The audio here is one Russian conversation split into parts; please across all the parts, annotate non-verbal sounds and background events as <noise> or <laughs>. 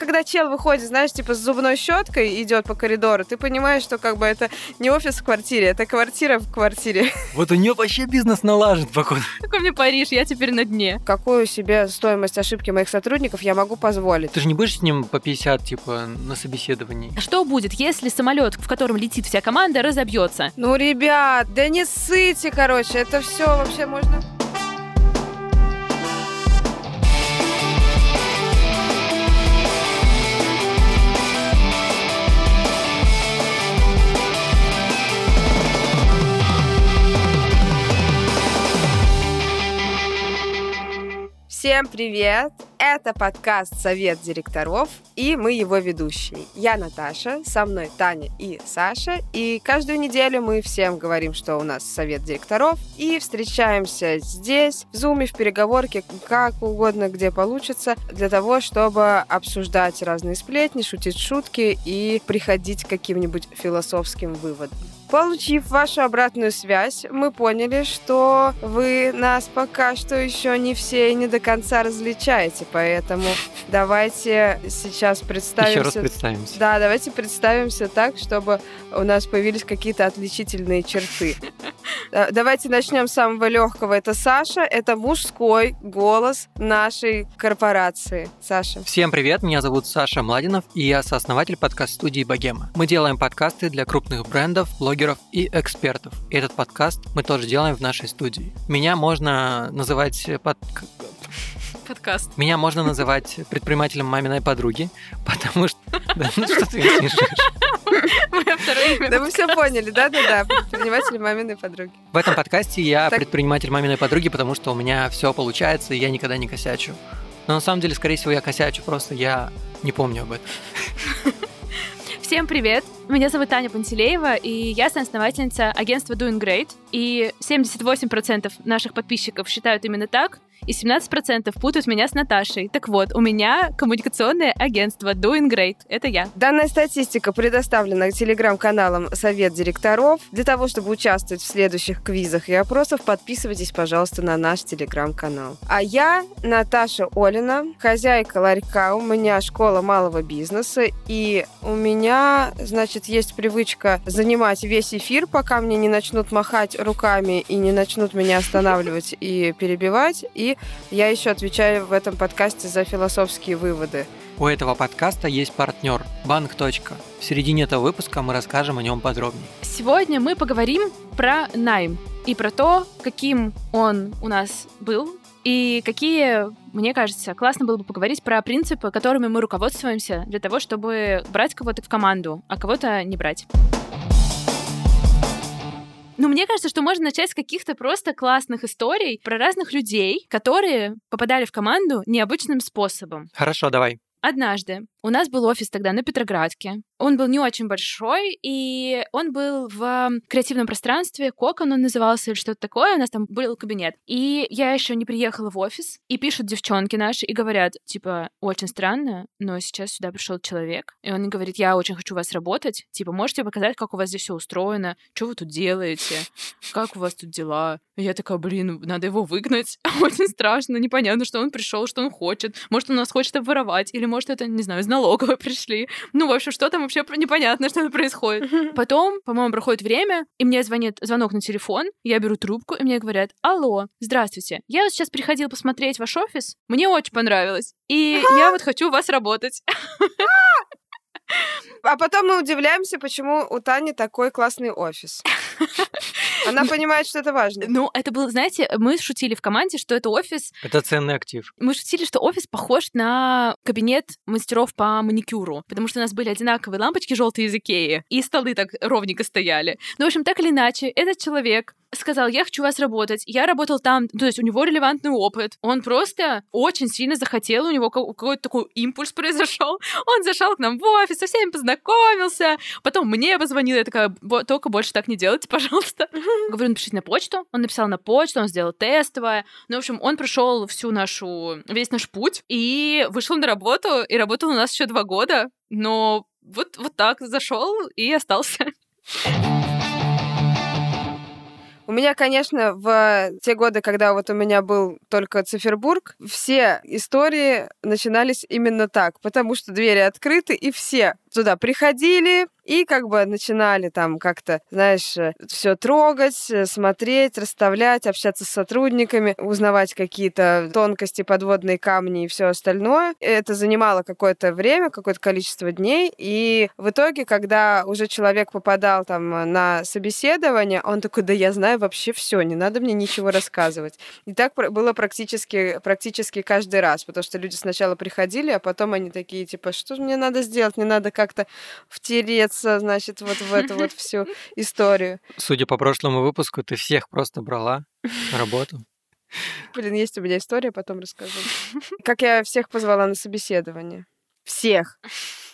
Когда чел выходит, знаешь, типа с зубной щеткой идет по коридору, ты понимаешь, что как бы это не офис в квартире, это квартира в квартире. <laughs> Вот у нее вообще бизнес налажен, походу. Какой мне Париж, я теперь на дне. Какую себе стоимость ошибки моих сотрудников я могу позволить? Ты же не будешь с ним по 50, типа, на собеседовании? Что будет, если самолет, в котором летит вся команда, разобьется? Ну, ребят, да не ссыте, короче, это все вообще можно... Всем привет! Это подкаст «Совет директоров» и мы его ведущие. Я Наташа, со мной Таня и Саша. И каждую неделю мы всем говорим, что у нас совет директоров. И встречаемся здесь, в зуме, в переговорке, как угодно, где получится, для того, чтобы обсуждать разные сплетни, шутить шутки и приходить к каким-нибудь философским выводам. Получив вашу обратную связь, мы поняли, что вы нас пока что еще не все и не до конца различаете, поэтому давайте сейчас представимся. Еще раз представимся. Да, давайте представимся так, чтобы у нас появились какие-то отличительные черты. <laughs> Давайте начнем с самого легкого. Это Саша, это мужской голос нашей корпорации. Саша. Всем привет, меня зовут Саша Младинов, и я сооснователь подкаст-студии «Богема». Мы делаем подкасты для крупных брендов, блогеров и экспертов. И этот подкаст мы тоже делаем в нашей студии. Меня можно называть под подкаст. Меня можно называть предпринимателем маминой подруги, потому что... Да, ну что ты. Да вы все поняли, да-да-да, предприниматель маминой подруги. В этом подкасте я предприниматель маминой подруги, потому что у меня все получается, и я никогда не косячу. Но на самом деле, скорее всего, я косячу, просто я не помню об этом. Всем привет! Меня зовут Таня Пантелеева, и я соосновательница агентства Doing Great. И 78% наших подписчиков считают именно так, и 17% путают меня с Наташей. Так вот, у меня коммуникационное агентство Doing Great. Это я. Данная статистика предоставлена телеграм-каналом Совет директоров. Для того, чтобы участвовать в следующих квизах и опросах, подписывайтесь, пожалуйста, на наш телеграм-канал. А я Наташа Олина, хозяйка ларька, у меня школа малого бизнеса, и у меня, значит, есть привычка занимать весь эфир, пока мне не начнут махать руками и не начнут меня останавливать и перебивать. И я еще отвечаю в этом подкасте за философские выводы. У этого подкаста есть партнер – Банк. В середине этого выпуска мы расскажем о нем подробнее. Сегодня мы поговорим про найм и про то, каким он у нас был, и какие, мне кажется, классно было бы поговорить про принципы, которыми мы руководствуемся для того, чтобы брать кого-то в команду, а кого-то не брать. Ну, мне кажется, что можно начать с каких-то просто классных историй про разных людей, которые попадали в команду необычным способом. Хорошо, давай. Однажды у нас был офис тогда на Петроградке. Он был не очень большой, и он был в креативном пространстве, Кокон он назывался или что-то такое, у нас там был кабинет. И я еще не приехала в офис, и пишут девчонки наши и говорят, типа, очень странно, но сейчас сюда пришел человек, и он говорит, я очень хочу у вас работать, типа, можете показать, как у вас здесь все устроено, что вы тут делаете, как у вас тут дела. И я такая, блин, надо его выгнать, <laughs> очень страшно, непонятно, что он пришел, что он хочет, может, он нас хочет обворовать, или может, это, не знаю, налоговой пришли. Ну, в общем, что там вообще непонятно, что происходит. Потом, по-моему, проходит время, и мне звонит звонок на телефон, я беру трубку, и мне говорят, алло, здравствуйте, я вот сейчас приходил посмотреть ваш офис, мне очень понравилось, и я вот хочу у вас работать. <laughs> А потом мы удивляемся, почему у Тани такой классный офис. Она понимает, что это важно. Ну, это было, знаете, мы шутили в команде, что это офис... Это ценный актив. Мы шутили, что офис похож на кабинет мастеров по маникюру, потому что у нас были одинаковые лампочки желтые из Икеи, и столы так ровненько стояли. Ну, в общем, так или иначе, этот человек сказал, я хочу у вас работать. Я работал там, то есть у него релевантный опыт. Он просто очень сильно захотел, у него какой-то такой импульс произошел. Он зашел к нам в офис, со всеми познакомился. Потом мне позвонил, я такая, только больше так не делайте, пожалуйста. <laughs> Говорю, напишите на почту. Он написал на почту, он сделал тестовое. Ну, в общем, он прошел всю нашу, весь наш путь и вышел на работу, и работал у нас еще два года. Но вот, вот так зашел и остался. <laughs> У меня, конечно, в те годы, когда вот у меня был только Цифербург, все истории начинались именно так, потому что двери открыты, и все туда приходили, и как бы начинали там как-то, знаешь, все трогать, смотреть, расставлять, общаться с сотрудниками, узнавать какие-то тонкости, подводные камни и все остальное. Это занимало какое-то время, какое-то количество дней, и в итоге, когда уже человек попадал там на собеседование, он такой, да я знаю вообще все, не надо мне ничего рассказывать. И так было практически, практически каждый раз, потому что люди сначала приходили, а потом они такие, типа, что мне надо сделать? Мне надо как-то втереться, значит, вот в эту вот всю <laughs> историю. Судя по прошлому выпуску, ты всех просто брала на работу. Блин, есть у меня история, потом расскажу. Как я всех позвала на собеседование. Всех.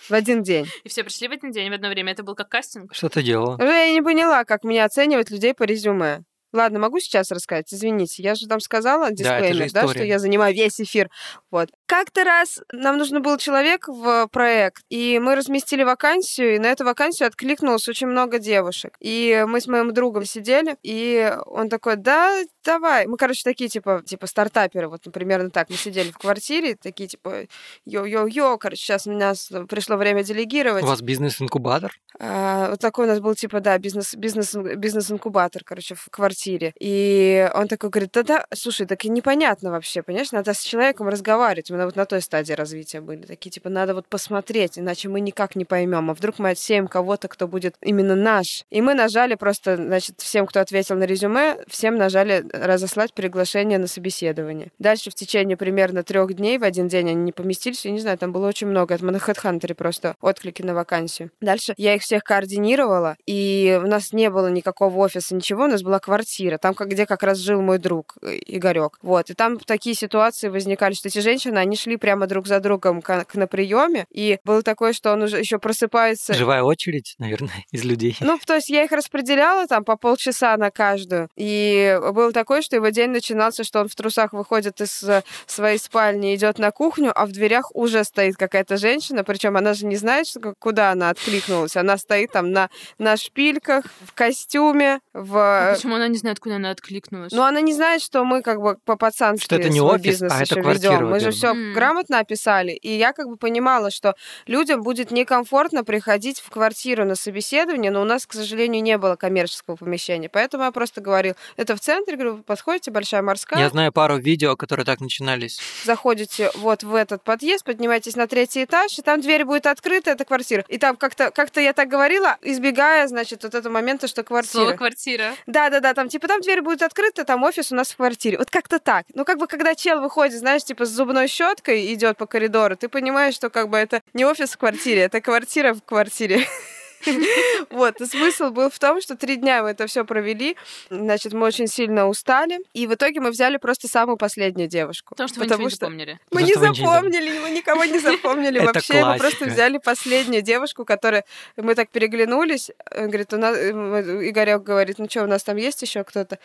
В один день. И все пришли в один день в одно время. Это был как кастинг? Что ты делала? Я не поняла, как мне оценивать людей по резюме. Ладно, могу сейчас рассказать? Извините, я же там сказала дисклеймер, да, да, что я занимаю весь эфир. Вот. Как-то раз нам нужно был человек в проект, и мы разместили вакансию, и на эту вакансию откликнулось очень много девушек. И мы с моим другом сидели, и он такой, да, давай. Мы, короче, такие, типа, типа стартаперы, вот примерно так. Мы сидели в квартире, такие, типа, йо-йо-йо, короче, сейчас у нас пришло время делегировать. У вас бизнес-инкубатор? А, вот такой у нас был, типа, да, бизнес, бизнес, бизнес-инкубатор, короче, в квартире. И он такой говорит, да-да, слушай, так и непонятно вообще, понимаешь, надо с человеком разговаривать именно вот на той стадии развития были. Такие, типа, надо вот посмотреть, иначе мы никак не поймем. А вдруг мы отсеем кого-то, кто будет именно наш. И мы нажали просто, значит, всем, кто ответил на резюме, всем нажали разослать приглашение на собеседование. Дальше в течение примерно трех дней в один день они не поместились. Я не знаю, там было очень много. Это мы на HeadHunter просто отклики на вакансию. Дальше я их всех координировала, и у нас не было никакого офиса, ничего, у нас была квартира, там, где как раз жил мой друг э, Игорек. Вот, и там такие ситуации возникали, что эти женщины, они шли прямо друг за другом к, на приеме, и было такое, что он уже еще просыпается. Живая очередь, <laughs> наверное, из людей. Ну, то есть я их распределяла там по полчаса на каждую, и было такое, что его день начинался, что он в трусах выходит из э, своей спальни, идет на кухню, а в дверях уже стоит какая-то женщина, причем она же не знает, куда она откликнулась, она стоит там на, на шпильках, в костюме, в... А почему она не знает, куда она откликнулась? Ну, она не знает, что мы как бы по-пацански Что это не офис, а это квартира. Ведем. Мы же все mm. грамотно описали. И я как бы понимала, что людям будет некомфортно приходить в квартиру на собеседование, но у нас, к сожалению, не было коммерческого помещения. Поэтому я просто говорил, это в центре, говорю, подходите, большая морская. Я знаю пару видео, которые так начинались. Заходите вот в этот подъезд, поднимаетесь на третий этаж, и там дверь будет открыта, это квартира. И там как-то как я так говорила, избегая, значит, вот этого момента, что квартира. Слово квартира. Да-да-да, там типа там дверь будет открыта, там офис у нас в квартире. Вот как-то так. Ну, как бы, когда чел выходит, знаешь, типа с зубной щеткой идет по коридору, ты понимаешь, что как бы это не офис в квартире, это квартира в квартире. <laughs> <laughs> Вот, и смысл был в том, что три дня мы это все провели. Значит, мы очень сильно устали. И в итоге мы взяли просто самую последнюю девушку. Потому что потому вы что не запомнили. Мы не запомнили, мы никого не запомнили <laughs> вообще. Мы просто взяли последнюю девушку, которая... Мы так переглянулись. Он говорит, у нас... Игорек говорит, ну что, у нас там есть еще кто-то?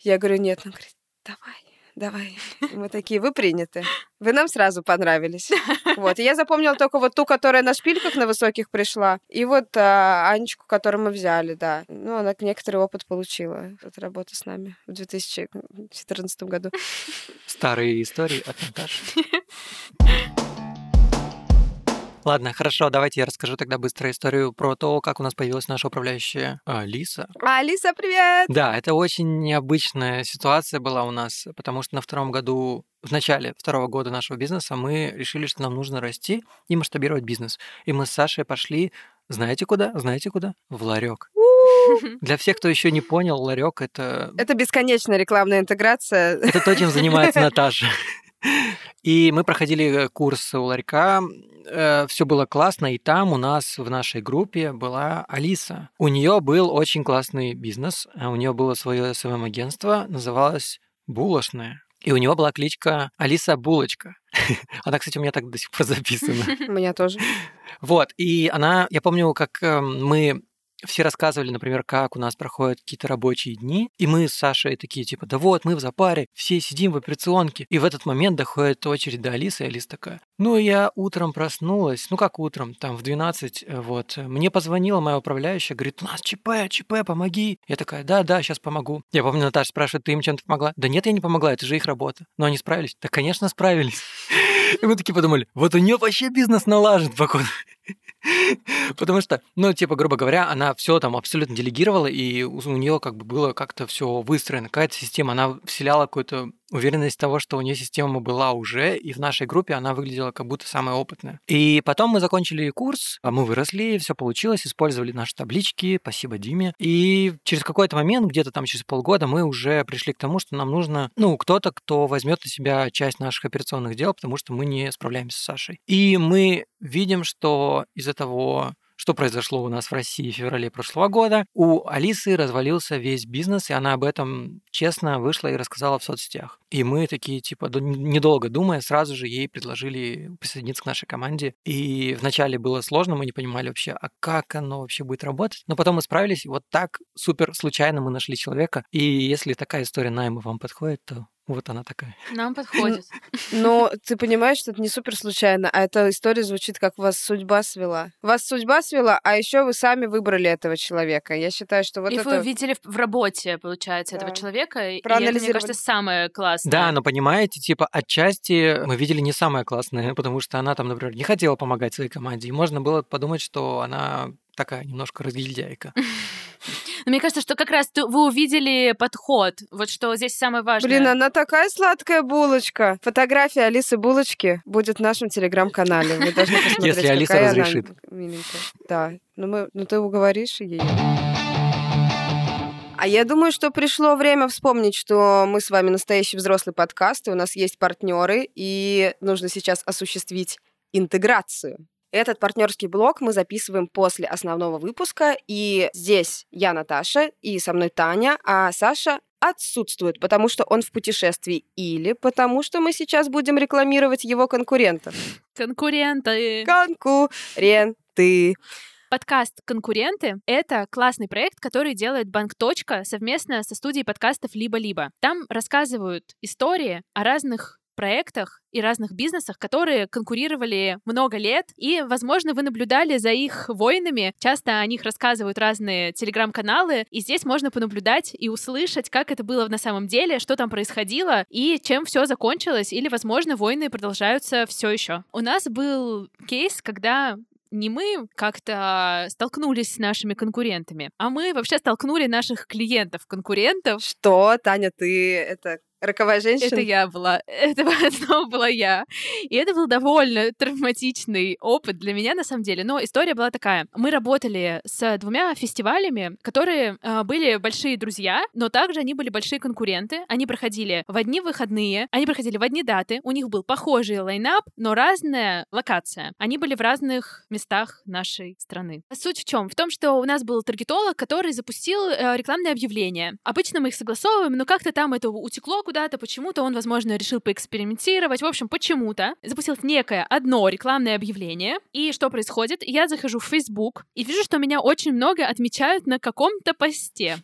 Я говорю, нет. Он говорит, давай давай. <laughs> Мы такие, вы приняты. Вы нам сразу понравились. Вот. И я запомнила <laughs> только вот ту, которая на шпильках на высоких пришла, и вот а, Анечку, которую мы взяли, да. Ну, она некоторый опыт получила от работы с нами в 2014 году. <laughs> Старые истории от Наташи. Ладно, хорошо, давайте я расскажу тогда быстро историю про то, как у нас появилась наша управляющая Алиса. Алиса, привет! Да, это очень необычная ситуация была у нас, потому что на втором году в начале второго года нашего бизнеса мы решили, что нам нужно расти и масштабировать бизнес. И мы с Сашей пошли, знаете куда? Знаете куда? В ларек. Для всех, кто еще не понял, ларек это... Это бесконечная рекламная интеграция. Это то, чем занимается <laughs> Наташа. И мы проходили курс у ларька, э, все было классно, и там у нас в нашей группе была Алиса. У нее был очень классный бизнес, а у нее было свое СММ-агентство, называлось «Булочная». И у него была кличка Алиса Булочка. <laughs> Она, кстати, у меня так до сих пор записана. <laughs> У меня тоже. Вот, и она, я помню, как эм, мы все рассказывали, например, как у нас проходят какие-то рабочие дни, и мы с Сашей такие, типа, да вот, мы в запаре, все сидим в операционке. И в этот момент доходит очередь до Алисы, и Алиса такая, ну, я утром проснулась, ну, как утром, там, в 12, э, вот, мне позвонила моя управляющая, говорит, у нас ЧП, ЧП, помоги. Я такая, да, да, сейчас помогу. Я помню, Наташа спрашивает, ты им чем-то помогла? Да нет, я не помогла, это же их работа. Но они справились? Да, конечно, справились. <laughs> И мы такие подумали, вот у нее вообще бизнес налажен, походу. <laughs> Потому что, ну, типа, грубо говоря, она все там абсолютно делегировала, и у нее как бы было как-то все выстроено, какая-то система, она вселяла какую-то уверенность того, что у нее система была уже, и в нашей группе она выглядела как будто самая опытная. И потом мы закончили курс, а мы выросли, все получилось, использовали наши таблички, спасибо Диме. И через какой-то момент, где-то там через полгода, мы уже пришли к тому, что нам нужно, ну, кто-то, кто возьмет на себя часть наших операционных дел, потому что мы не справляемся с Сашей. И мы видим, что из-за того, что произошло у нас в России в феврале прошлого года. У Алисы развалился весь бизнес, и она об этом честно вышла и рассказала в соцсетях. И мы такие, типа, недолго думая, сразу же ей предложили присоединиться к нашей команде. И вначале было сложно, мы не понимали вообще, а как оно вообще будет работать. Но потом мы справились, и вот так супер случайно мы нашли человека. И если такая история найма вам подходит, то вот она такая. <laughs> Нам подходит. Но ты понимаешь, что это не супер случайно, а эта история звучит, как вас судьба свела. Вас судьба свела, а еще вы сами выбрали этого человека. Я считаю, что вот и это... вы видели в работе, получается, да. этого человека. И это, мне кажется, самое классное. Да, но понимаете, типа, отчасти мы видели не самое классное, потому что она там, например, не хотела помогать своей команде. И можно было подумать, что она такая немножко разгильдяйка. <laughs> Но мне кажется, что как раз вы увидели подход. Вот что здесь самое важное. Блин, она такая сладкая булочка. Фотография Алисы Булочки будет в нашем телеграм-канале. Вы должны <laughs> посмотреть, Если Алиса разрешит. Миленькая. Да. Ну, мы, ну ты уговоришь ее. А я думаю, что пришло время вспомнить, что мы с вами настоящий взрослый подкаст, и у нас есть партнеры, и нужно сейчас осуществить интеграцию. Этот партнерский блок мы записываем после основного выпуска, и здесь я Наташа, и со мной Таня, а Саша отсутствует, потому что он в путешествии или потому что мы сейчас будем рекламировать его конкурентов. Конкуренты. Конкуренты. Подкаст «Конкуренты» — это классный проект, который делает Банк. совместно со студией подкастов «Либо-либо». Там рассказывают истории о разных проектах и разных бизнесах, которые конкурировали много лет, и, возможно, вы наблюдали за их войнами. Часто о них рассказывают разные телеграм-каналы, и здесь можно понаблюдать и услышать, как это было на самом деле, что там происходило, и чем все закончилось, или, возможно, войны продолжаются все еще. У нас был кейс, когда не мы как-то столкнулись с нашими конкурентами, а мы вообще столкнули наших клиентов-конкурентов. Что, Таня, ты это Роковая женщина? Это я была. <laughs> Это снова была я. И это был довольно травматичный опыт для меня, на самом деле. Но история была такая. Мы работали с двумя фестивалями, которые э, были большие друзья, но также они были большие конкуренты. Они проходили в одни выходные, они проходили в одни даты. У них был похожий лайнап, но разная локация. Они были в разных местах нашей страны. Суть в чем? В том, что у нас был таргетолог, который запустил э, рекламное объявление. Обычно мы их согласовываем, но как-то там это утекло куда-то, почему-то он, возможно, решил поэкспериментировать. В общем, почему-то запустил некое одно рекламное объявление. И что происходит? Я захожу в Facebook и вижу, что меня очень много отмечают на каком-то посте.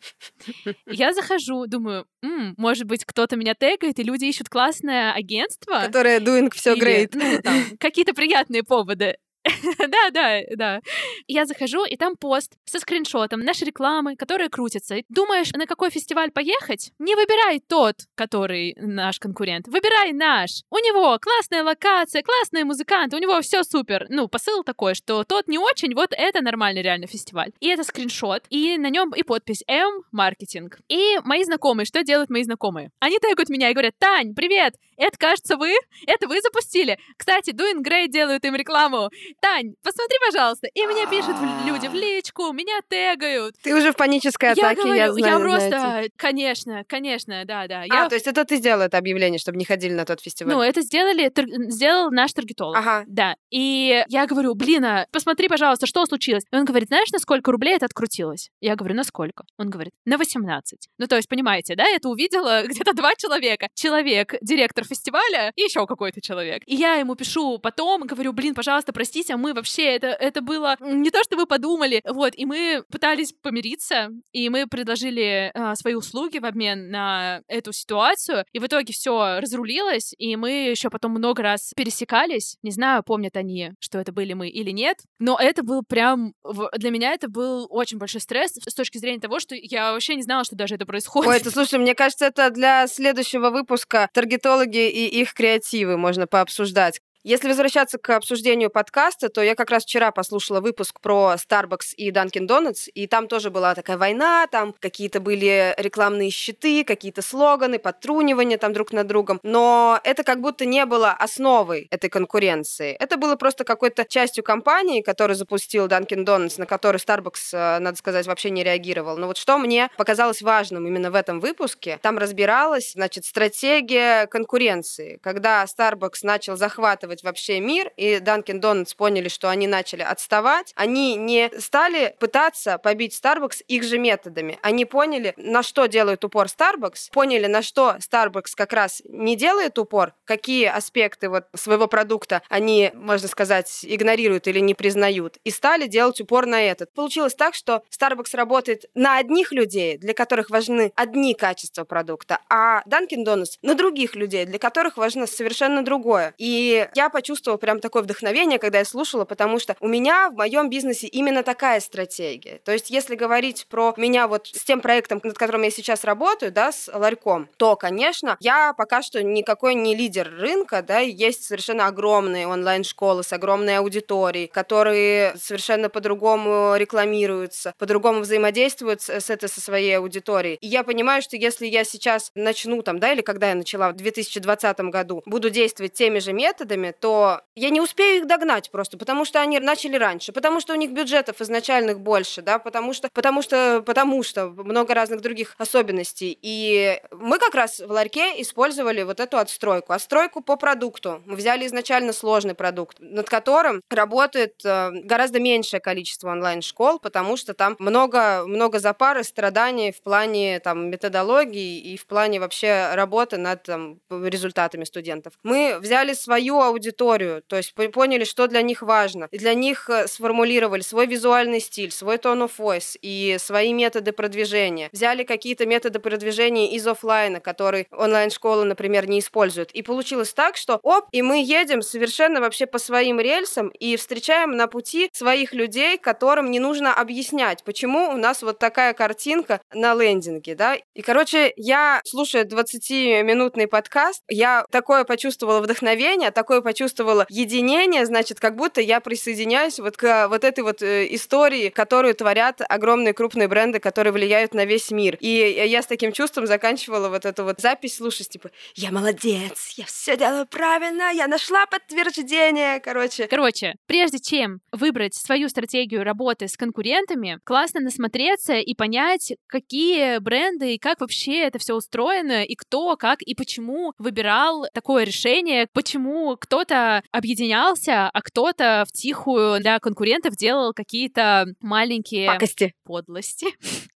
Я захожу, думаю, М, может быть, кто-то меня тегает, и люди ищут классное агентство. Которое doing все great. Ну, какие-то приятные поводы. <laughs> Да, да, да. Я захожу, и там пост со скриншотом нашей рекламы, которая крутится. Думаешь, на какой фестиваль поехать? Не выбирай тот, который наш конкурент. Выбирай наш. У него классная локация, классные музыканты, у него все супер. Ну, посыл такой, что тот не очень, вот это нормальный реально фестиваль. И это скриншот, и на нем и подпись М маркетинг. И мои знакомые, что делают мои знакомые? Они тегают меня и говорят, Тань, привет, это, кажется, вы? Это вы запустили? Кстати, Doing Great делают им рекламу. Тань, посмотри, пожалуйста. И мне пишут люди в личку, меня тегают. Ты уже в панической атаке, я, говорю, я знаю. Я просто, конечно, конечно, да, да. А, то есть это ты сделала это объявление, чтобы не ходили на тот фестиваль? Ну, это сделали, сделал наш таргетолог. Ага. Да. И я говорю, блин, а посмотри, пожалуйста, что случилось? И он говорит, знаешь, на сколько рублей это открутилось? Я говорю, на сколько? Он говорит, на 18. Ну, то есть, понимаете, да, это увидела <laughs> где-то два человека. Человек, директор фестиваля и еще какой-то человек. И я ему пишу потом, говорю, блин, пожалуйста, простите, простите, мы вообще, это, это было не то, что вы подумали. Вот, и мы пытались помириться, и мы предложили э, свои услуги в обмен на эту ситуацию, и в итоге все разрулилось, и мы еще потом много раз пересекались. Не знаю, помнят они, что это были мы или нет, но это был прям... Для меня это был очень большой стресс с точки зрения того, что я вообще не знала, что даже это происходит. Ой, это, слушай, мне кажется, это для следующего выпуска таргетологи и их креативы можно пообсуждать. Если возвращаться к обсуждению подкаста, то я как раз вчера послушала выпуск про Starbucks и Dunkin' Donuts, и там тоже была такая война, там какие-то были рекламные щиты, какие-то слоганы, подтрунивания там друг над другом, но это как будто не было основой этой конкуренции. Это было просто какой-то частью компании, которую запустил Dunkin' Donuts, на который Starbucks, э, надо сказать, вообще не реагировал. Но вот что мне показалось важным именно в этом выпуске, там разбиралась, значит, стратегия конкуренции, когда Starbucks начал захватывать захватывать вообще мир, и Dunkin' Donuts поняли, что они начали отставать, они не стали пытаться побить Starbucks их же методами. Они поняли, на что делает упор Starbucks, поняли, на что Starbucks как раз не делает упор, какие аспекты вот своего продукта они, можно сказать, игнорируют или не признают, и стали делать упор на этот. Получилось так, что Starbucks работает на одних людей, для которых важны одни качества продукта, а Dunkin' Donuts на других людей, для которых важно совершенно другое. И я я почувствовала прям такое вдохновение, когда я слушала, потому что у меня в моем бизнесе именно такая стратегия. То есть, если говорить про меня вот с тем проектом, над которым я сейчас работаю, да, с ларьком, то, конечно, я пока что никакой не лидер рынка, да, есть совершенно огромные онлайн-школы с огромной аудиторией, которые совершенно по-другому рекламируются, по-другому взаимодействуют с, этой со своей аудиторией. И я понимаю, что если я сейчас начну там, да, или когда я начала в 2020 году, буду действовать теми же методами, то я не успею их догнать просто, потому что они начали раньше, потому что у них бюджетов изначальных больше, да, потому что, потому что, потому что много разных других особенностей. И мы как раз в ларьке использовали вот эту отстройку. Отстройку по продукту. Мы взяли изначально сложный продукт, над которым работает э, гораздо меньшее количество онлайн-школ, потому что там много, много запар и страданий в плане там, методологии и в плане вообще работы над там, результатами студентов. Мы взяли свою аудиторию аудиторию, то есть поняли, что для них важно. И для них э, сформулировали свой визуальный стиль, свой tone of voice и свои методы продвижения. Взяли какие-то методы продвижения из офлайна, которые онлайн-школы, например, не используют. И получилось так, что оп, и мы едем совершенно вообще по своим рельсам и встречаем на пути своих людей, которым не нужно объяснять, почему у нас вот такая картинка на лендинге, да. И, короче, я, слушая 20-минутный подкаст, я такое почувствовала вдохновение, такое почувствовала единение, значит, как будто я присоединяюсь вот к вот этой вот э, истории, которую творят огромные крупные бренды, которые влияют на весь мир. И я с таким чувством заканчивала вот эту вот запись, слушать, типа, я молодец, я все делаю правильно, я нашла подтверждение, короче. Короче, прежде чем выбрать свою стратегию работы с конкурентами, классно насмотреться и понять, какие бренды и как вообще это все устроено, и кто, как и почему выбирал такое решение, почему кто кто-то объединялся, а кто-то в тихую для конкурентов делал какие-то маленькие пакости. подлости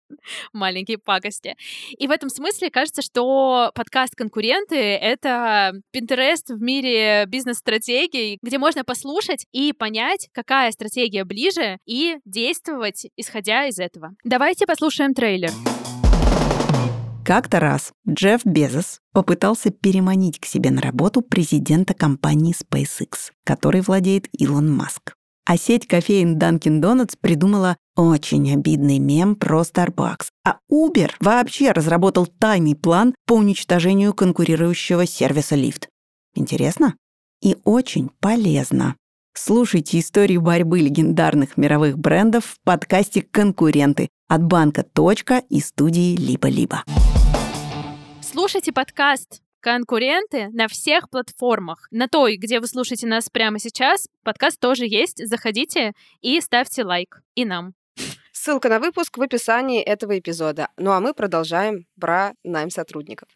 <laughs> маленькие пакости. И в этом смысле кажется, что подкаст «Конкуренты» — это Pinterest в мире бизнес-стратегий, где можно послушать и понять, какая стратегия ближе, и действовать, исходя из этого. Давайте послушаем трейлер. Как-то раз Джефф Безос попытался переманить к себе на работу президента компании SpaceX, которой владеет Илон Маск. А сеть кофеин Dunkin' Donuts придумала очень обидный мем про Starbucks. А Uber вообще разработал тайный план по уничтожению конкурирующего сервиса Lyft. Интересно? И очень полезно. Слушайте историю борьбы легендарных мировых брендов в подкасте «Конкуренты» от банка «Точка» и студии «Либо-либо». Слушайте подкаст конкуренты на всех платформах. На той, где вы слушаете нас прямо сейчас, подкаст тоже есть. Заходите и ставьте лайк. И нам. Ссылка на выпуск в описании этого эпизода. Ну а мы продолжаем про найм сотрудников.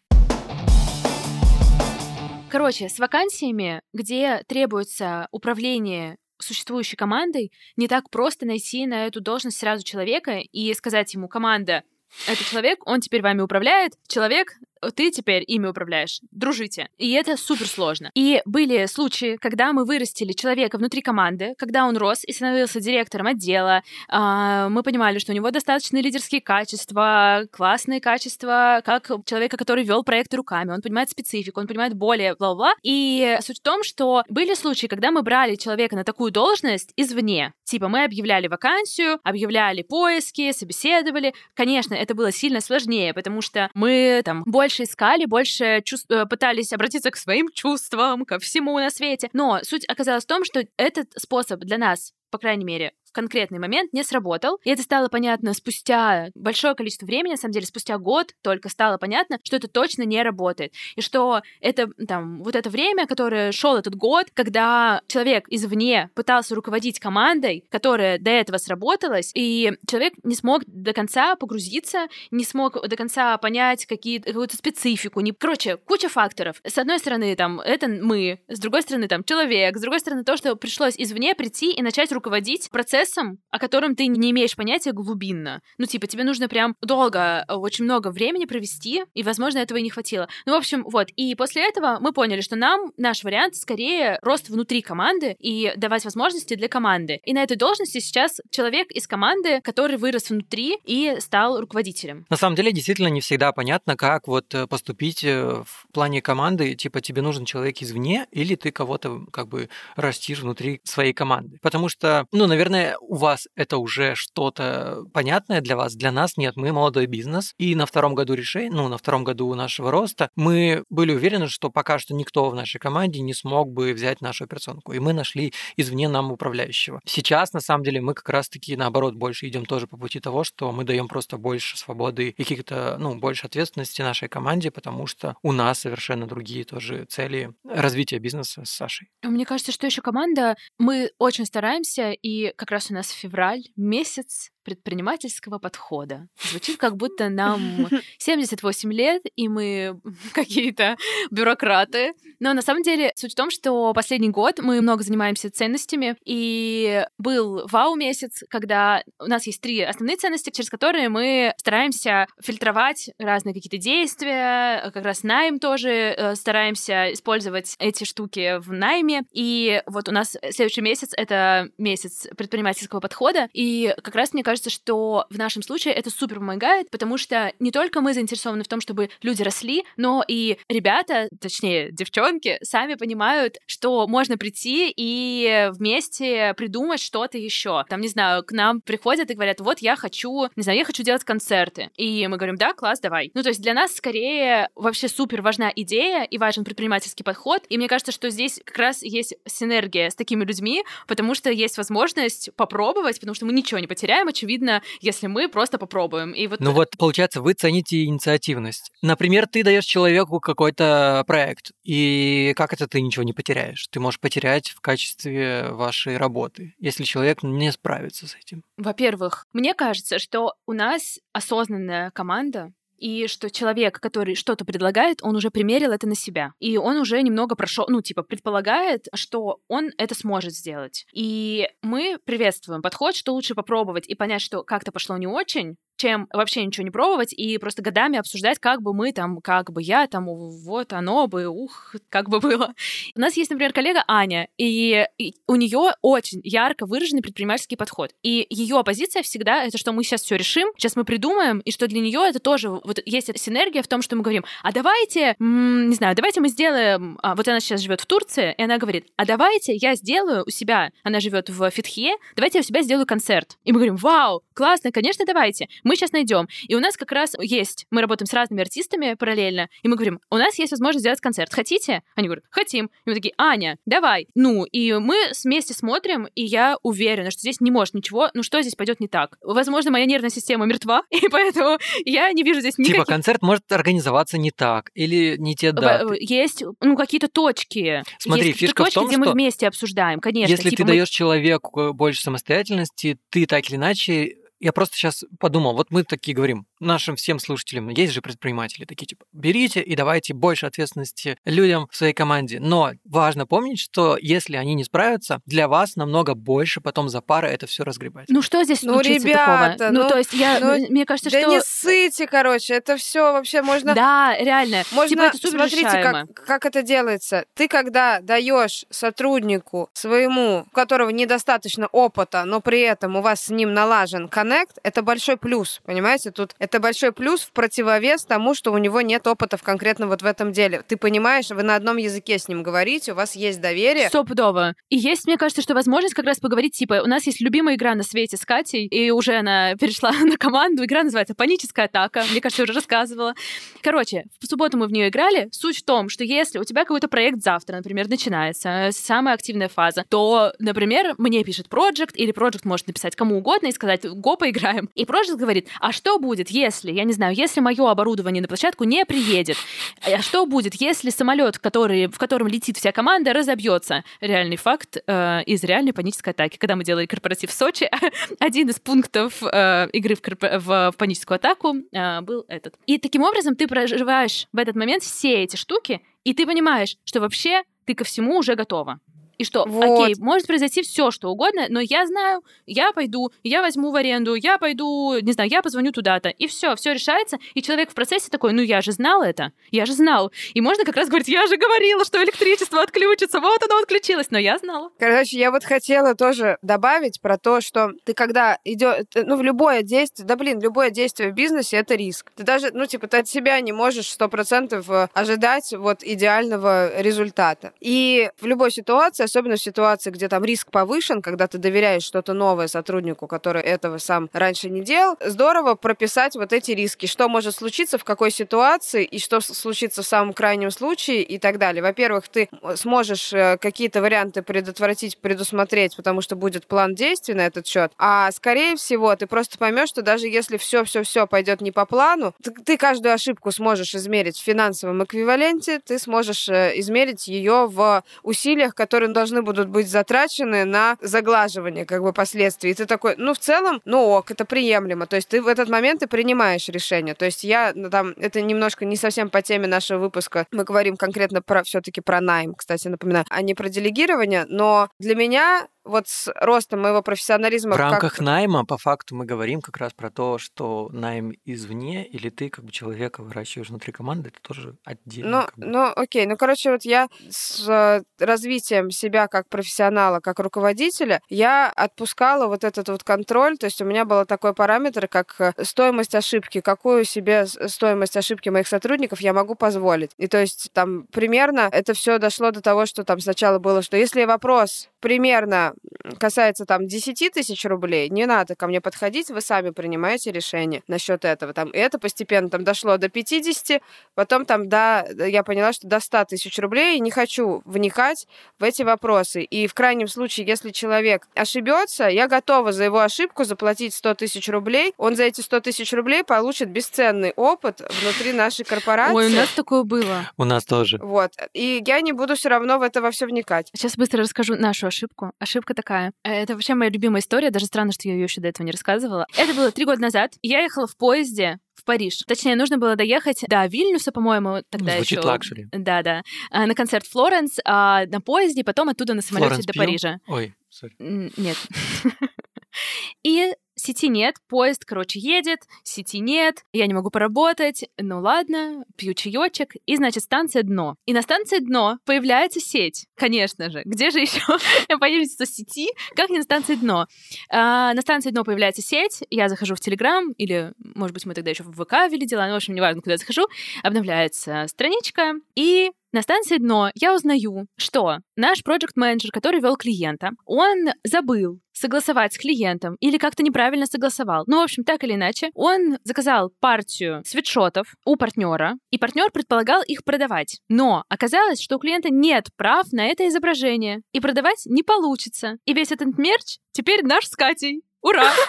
Короче, с вакансиями, где требуется управление существующей командой, не так просто найти на эту должность сразу человека и сказать ему, команда, этот человек, он теперь вами управляет, человек ты теперь ими управляешь. Дружите. И это супер сложно. И были случаи, когда мы вырастили человека внутри команды, когда он рос и становился директором отдела, а, мы понимали, что у него достаточно лидерские качества, классные качества, как человека, который вел проекты руками, он понимает специфику, он понимает более бла-бла. И суть в том, что были случаи, когда мы брали человека на такую должность извне. Типа мы объявляли вакансию, объявляли поиски, собеседовали. Конечно, это было сильно сложнее, потому что мы там больше искали, больше чувств... Э, пытались обратиться к своим чувствам, ко всему на свете. Но суть оказалась в том, что этот способ для нас по крайней мере, конкретный момент не сработал. И это стало понятно спустя большое количество времени, на самом деле, спустя год только стало понятно, что это точно не работает. И что это там вот это время, которое шел этот год, когда человек извне пытался руководить командой, которая до этого сработалась, и человек не смог до конца погрузиться, не смог до конца понять какие, какую-то специфику. Не... Короче, куча факторов. С одной стороны, там, это мы, с другой стороны, там, человек, с другой стороны, то, что пришлось извне прийти и начать руководить процессом процессом, о котором ты не имеешь понятия глубинно. Ну, типа, тебе нужно прям долго, э, очень много времени провести, и, возможно, этого и не хватило. Ну, в общем, вот. И после этого мы поняли, что нам наш вариант скорее рост внутри команды и давать возможности для команды. И на этой должности сейчас человек из команды, который вырос внутри и стал руководителем. На самом деле, действительно не всегда понятно, как вот э, поступить э, в плане команды. Типа, тебе нужен человек извне, или ты кого-то как бы растишь внутри своей команды. Потому что, ну, наверное, у вас это уже что-то понятное для вас, для нас нет, мы молодой бизнес, и на втором году решения, ну, на втором году нашего роста, мы были уверены, что пока что никто в нашей команде не смог бы взять нашу операционку, и мы нашли извне нам управляющего. Сейчас, на самом деле, мы как раз-таки, наоборот, больше идем тоже по пути того, что мы даем просто больше свободы и каких-то, ну, больше ответственности нашей команде, потому что у нас совершенно другие тоже цели развития бизнеса с Сашей. Мне кажется, что еще команда, мы очень стараемся, и как раз раз у нас февраль, месяц предпринимательского подхода. Звучит, как будто нам <laughs> 78 лет, и мы <laughs> какие-то бюрократы. Но на самом деле суть в том, что последний год мы много занимаемся ценностями, и был вау-месяц, когда у нас есть три основные ценности, через которые мы стараемся фильтровать разные какие-то действия, как раз найм тоже э, стараемся использовать эти штуки в найме. И вот у нас следующий месяц — это месяц предпринимательского подхода, и как раз, мне кажется, кажется, что в нашем случае это супер помогает, потому что не только мы заинтересованы в том, чтобы люди росли, но и ребята, точнее, девчонки, сами понимают, что можно прийти и вместе придумать что-то еще. Там, не знаю, к нам приходят и говорят, вот я хочу, не знаю, я хочу делать концерты. И мы говорим, да, класс, давай. Ну, то есть для нас скорее вообще супер важна идея и важен предпринимательский подход. И мне кажется, что здесь как раз есть синергия с такими людьми, потому что есть возможность попробовать, потому что мы ничего не потеряем, очевидно, видно, если мы просто попробуем. И вот... Ну вот, получается, вы цените инициативность. Например, ты даешь человеку какой-то проект, и как это ты ничего не потеряешь? Ты можешь потерять в качестве вашей работы, если человек не справится с этим. Во-первых, мне кажется, что у нас осознанная команда, и что человек, который что-то предлагает, он уже примерил это на себя. И он уже немного прошел, ну, типа, предполагает, что он это сможет сделать. И мы приветствуем подход, что лучше попробовать и понять, что как-то пошло не очень, чем вообще ничего не пробовать и просто годами обсуждать, как бы мы там, как бы я там, вот оно бы, ух, как бы было. У нас есть, например, коллега Аня, и, и у нее очень ярко выраженный предпринимательский подход. И ее позиция всегда это, что мы сейчас все решим, сейчас мы придумаем, и что для нее это тоже вот есть синергия в том, что мы говорим, а давайте, не знаю, давайте мы сделаем, а, вот она сейчас живет в Турции, и она говорит, а давайте я сделаю у себя, она живет в Фитхе, давайте я у себя сделаю концерт. И мы говорим, вау, классно, конечно, давайте. Мы сейчас найдем. И у нас как раз есть, мы работаем с разными артистами параллельно, и мы говорим, у нас есть возможность сделать концерт. Хотите? Они говорят, хотим. И мы такие, Аня, давай. Ну, и мы вместе смотрим, и я уверена, что здесь не может ничего, ну что здесь пойдет не так. Возможно, моя нервная система мертва, <laughs> и поэтому я не вижу здесь типа, никаких... Типа концерт может организоваться не так, или не те даты. Есть, ну, какие-то точки. Смотри, есть фишка точки, в том, где что... мы вместе обсуждаем, конечно. Если типа ты мы... даешь человеку больше самостоятельности, ты так или иначе я просто сейчас подумал, вот мы такие говорим, нашим всем слушателям, есть же предприниматели такие, типа, берите и давайте больше ответственности людям в своей команде. Но важно помнить, что если они не справятся, для вас намного больше потом за пары это все разгребать. Ну что здесь Ну, случится ребята, такого? Ну, ну, то есть я, ну, мне кажется, да что... не ссыте, короче, это все вообще можно... Да, реально. Можно, типа, это супер смотрите, решаемо. как, как это делается. Ты когда даешь сотруднику своему, у которого недостаточно опыта, но при этом у вас с ним налажен коннект, это большой плюс, понимаете? Тут это большой плюс в противовес тому, что у него нет опыта в конкретно вот в этом деле. Ты понимаешь, вы на одном языке с ним говорите, у вас есть доверие. Стопудово. И есть, мне кажется, что возможность как раз поговорить, типа, у нас есть любимая игра на свете с Катей, и уже она <laughs> перешла <laughs> на команду. Игра называется «Паническая атака». Мне кажется, я уже рассказывала. Короче, в субботу мы в нее играли. Суть в том, что если у тебя какой-то проект завтра, например, начинается, э, самая активная фаза, то, например, мне пишет проект, или проект может написать кому угодно и сказать «Го, поиграем». И проект говорит, а что будет, если, я не знаю, если мое оборудование на площадку не приедет? А что будет, если самолет, который, в котором летит вся команда, разобьется? Реальный факт э, из реальной панической атаки. Когда мы делали корпоратив в Сочи, <laughs> один из пунктов э, игры в, корпо- в- в паническую атаку э, был этот. И таким образом ты проживаешь в этот момент все эти штуки, и ты понимаешь, что вообще ты ко всему уже готова. И что, Вот. окей, может произойти все, что угодно, но я знаю, я пойду, я возьму в аренду, я пойду, не знаю, я позвоню туда-то, и все, все решается, и человек в процессе такой, ну я же знал это, я же знал. И можно как раз говорить, я же говорила, что электричество отключится, вот оно отключилось, но я знала. Короче, я вот хотела тоже добавить про то, что ты когда идет, ну, в любое действие, да блин, любое действие в бизнесе это риск. Ты даже, ну, типа, ты от себя не можешь сто процентов э, ожидать вот идеального результата. И в любой ситуации, особенно в ситуации, где там риск повышен, когда ты доверяешь что-то новое сотруднику, который этого сам раньше не делал, здорово прописать вот эти риски, что может случиться, в какой ситуации, и что случится в самом крайнем случае и так далее. Во-первых, ты сможешь э, какие-то варианты предотвратить, предусмотреть, потому что будет план действий на этот счет. А скорее всего, ты просто поймешь, что даже если все-все-все пойдет не по плану, ты, ты каждую ошибку сможешь измерить в финансовом эквиваленте, ты сможешь э, измерить ее в усилиях, которые должны будут быть затрачены на заглаживание как бы последствий. И ты такой, ну, в целом, ну ок, это приемлемо. То есть ты в этот момент и принимаешь решение. То есть я ну, там, это немножко не совсем по теме нашего выпуска. Мы говорим конкретно про все-таки про найм, кстати, напоминаю, а не про делегирование. Но для меня вот с ростом моего профессионализма В как- рамках найма, по факту, мы говорим как раз про то, что найм извне, или ты как бы человека выращиваешь внутри команды, это тоже отдельно. Ну, как бы. ну, окей. Ну, короче, вот я с э, развитием себя как профессионала, как руководителя, я отпускала вот этот вот контроль. То есть у меня был такой параметр, как э, стоимость ошибки. Какую себе с- стоимость ошибки моих сотрудников я могу позволить. И то есть там примерно это все дошло до того, что там сначала было, что если вопрос примерно касается там 10 тысяч рублей, не надо ко мне подходить, вы сами принимаете решение насчет этого. Там, и это постепенно там дошло до 50, потом там до, я поняла, что до 100 тысяч рублей, и не хочу вникать в эти вопросы. И в крайнем случае, если человек ошибется, я готова за его ошибку заплатить 100 тысяч рублей, он за эти 100 тысяч рублей получит бесценный опыт внутри нашей корпорации. Ой, у нас такое было. У нас тоже. Вот. И я не буду все равно в это во все вникать. Сейчас быстро расскажу нашу ошибку. Ошибка такая. Это вообще моя любимая история. Даже странно, что я ее еще до этого не рассказывала. Это было три года назад. Я ехала в поезде в Париж. Точнее, нужно было доехать до Вильнюса, по-моему, тогда Звучит еще. luxury. Да, да. А, На концерт Флоренс, а на поезде, потом оттуда на самолете Флоренс до пьем? Парижа. Ой, sorry. Нет. <laughs> И сети нет, поезд, короче, едет, сети нет, я не могу поработать, ну ладно, пью чаечек, и, значит, станция дно. И на станции дно появляется сеть, конечно же. Где же еще <laughs> появится сети, как не на станции дно? А, на станции дно появляется сеть, я захожу в Телеграм, или, может быть, мы тогда еще в ВК вели дела, ну, в общем, неважно, куда я захожу, обновляется страничка, и на станции дно я узнаю, что наш проект менеджер который вел клиента, он забыл согласовать с клиентом или как-то неправильно согласовал. Ну, в общем, так или иначе, он заказал партию свитшотов у партнера, и партнер предполагал их продавать. Но оказалось, что у клиента нет прав на это изображение, и продавать не получится. И весь этот мерч теперь наш с Катей. Ура! <laughs>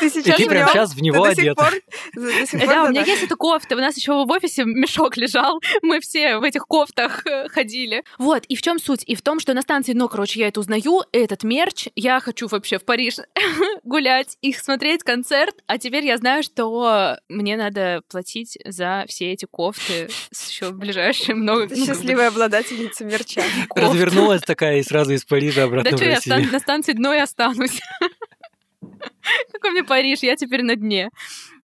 Ты сейчас И ты в прям нём? сейчас в него Ты до сих одета. пор- до сих пор Да, у меня есть эта кофта. У нас еще в офисе мешок лежал. Мы все в этих кофтах э, ходили. Вот, и в чем суть? И в том, что на станции, ну, короче, я это узнаю, этот мерч, я хочу вообще в Париж <laughs> гулять и смотреть концерт, а теперь я знаю, что мне надо платить за все эти кофты с еще ближайшие много... Ты ну, бы, счастливая обладательница мерча. Развернулась такая и сразу из Парижа обратно Да в что, я на станции и останусь. Какой мне Париж, я теперь на дне.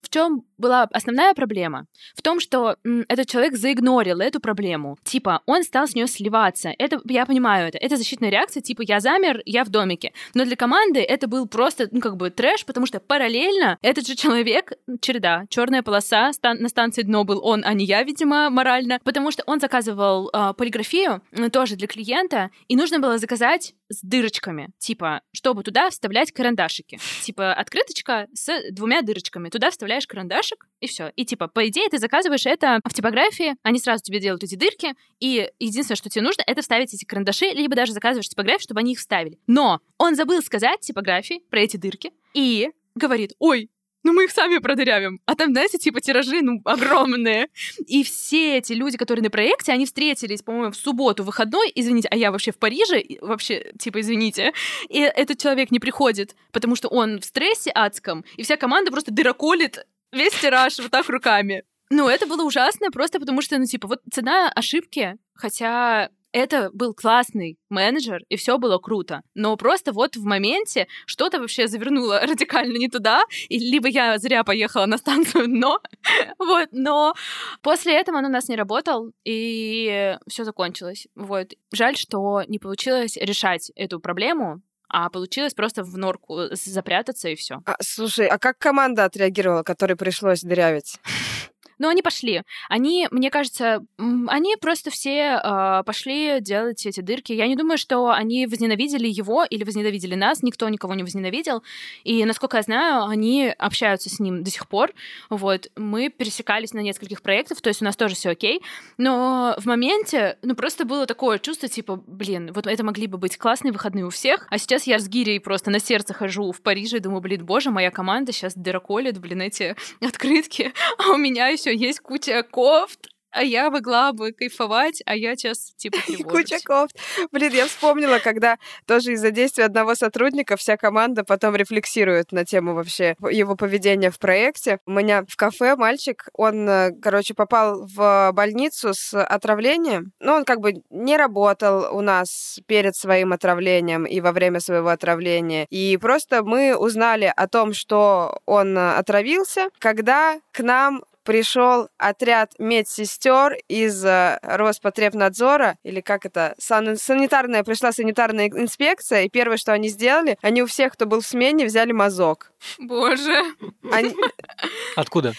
В чем была основная проблема? В том, что м, этот человек заигнорил эту проблему. Типа, он стал с нее сливаться. Это, я понимаю это. Это защитная реакция, типа, я замер, я в домике. Но для команды это был просто, ну, как бы трэш, потому что параллельно этот же человек, череда, черная полоса, стан- на станции дно был он, а не я, видимо, морально, потому что он заказывал а, полиграфию, м, тоже для клиента, и нужно было заказать с дырочками, типа, чтобы туда вставлять карандашики. Типа, открыточка с двумя дырочками. Туда вставляешь карандашик, и все. И типа, по идее, ты заказываешь это в типографии, они сразу тебе делают эти дырки, и единственное, что тебе нужно, это вставить эти карандаши, либо даже заказываешь типографию, чтобы они их вставили. Но он забыл сказать типографии про эти дырки, и говорит, ой, ну мы их сами продырявим. А там, знаете, типа тиражи, ну, огромные. И все эти люди, которые на проекте, они встретились, по-моему, в субботу, выходной, извините, а я вообще в Париже, вообще, типа, извините. И этот человек не приходит, потому что он в стрессе адском, и вся команда просто дыроколит весь тираж вот так руками. Ну, это было ужасно, просто потому что, ну, типа, вот цена ошибки, хотя это был классный менеджер, и все было круто. Но просто вот в моменте что-то вообще завернуло <laughs> радикально не туда, и либо я зря поехала на станцию дно, <laughs> вот, но после этого он у нас не работал, и все закончилось. Вот. Жаль, что не получилось решать эту проблему, а получилось просто в норку запрятаться и все. А, слушай, а как команда отреагировала, которой пришлось дырявить? <laughs> Но они пошли. Они, мне кажется, они просто все э, пошли делать эти дырки. Я не думаю, что они возненавидели его или возненавидели нас. Никто никого не возненавидел. И, насколько я знаю, они общаются с ним до сих пор. Вот. Мы пересекались на нескольких проектах, то есть у нас тоже все окей. Но в моменте, ну, просто было такое чувство, типа, блин, вот это могли бы быть классные выходные у всех, а сейчас я с гирей просто на сердце хожу в Париже и думаю, блин, боже, моя команда сейчас дыроколит, блин, эти открытки, <laughs> а у меня еще есть куча кофт, а я могла бы кайфовать, а я сейчас типа <laughs> куча кофт. Блин, я вспомнила, когда тоже из-за действия одного сотрудника вся команда потом рефлексирует на тему вообще его поведения в проекте. У меня в кафе мальчик, он, э, короче, попал в больницу с отравлением. Но он как бы не работал у нас перед своим отравлением и во время своего отравления. И просто мы узнали о том, что он э, отравился, когда к нам пришел отряд медсестер из э, Роспотребнадзора, или как это, сан- санитарная, пришла санитарная инспекция, и первое, что они сделали, они у всех, кто был в смене, взяли мазок. Боже, Они- <laughs> Откуда?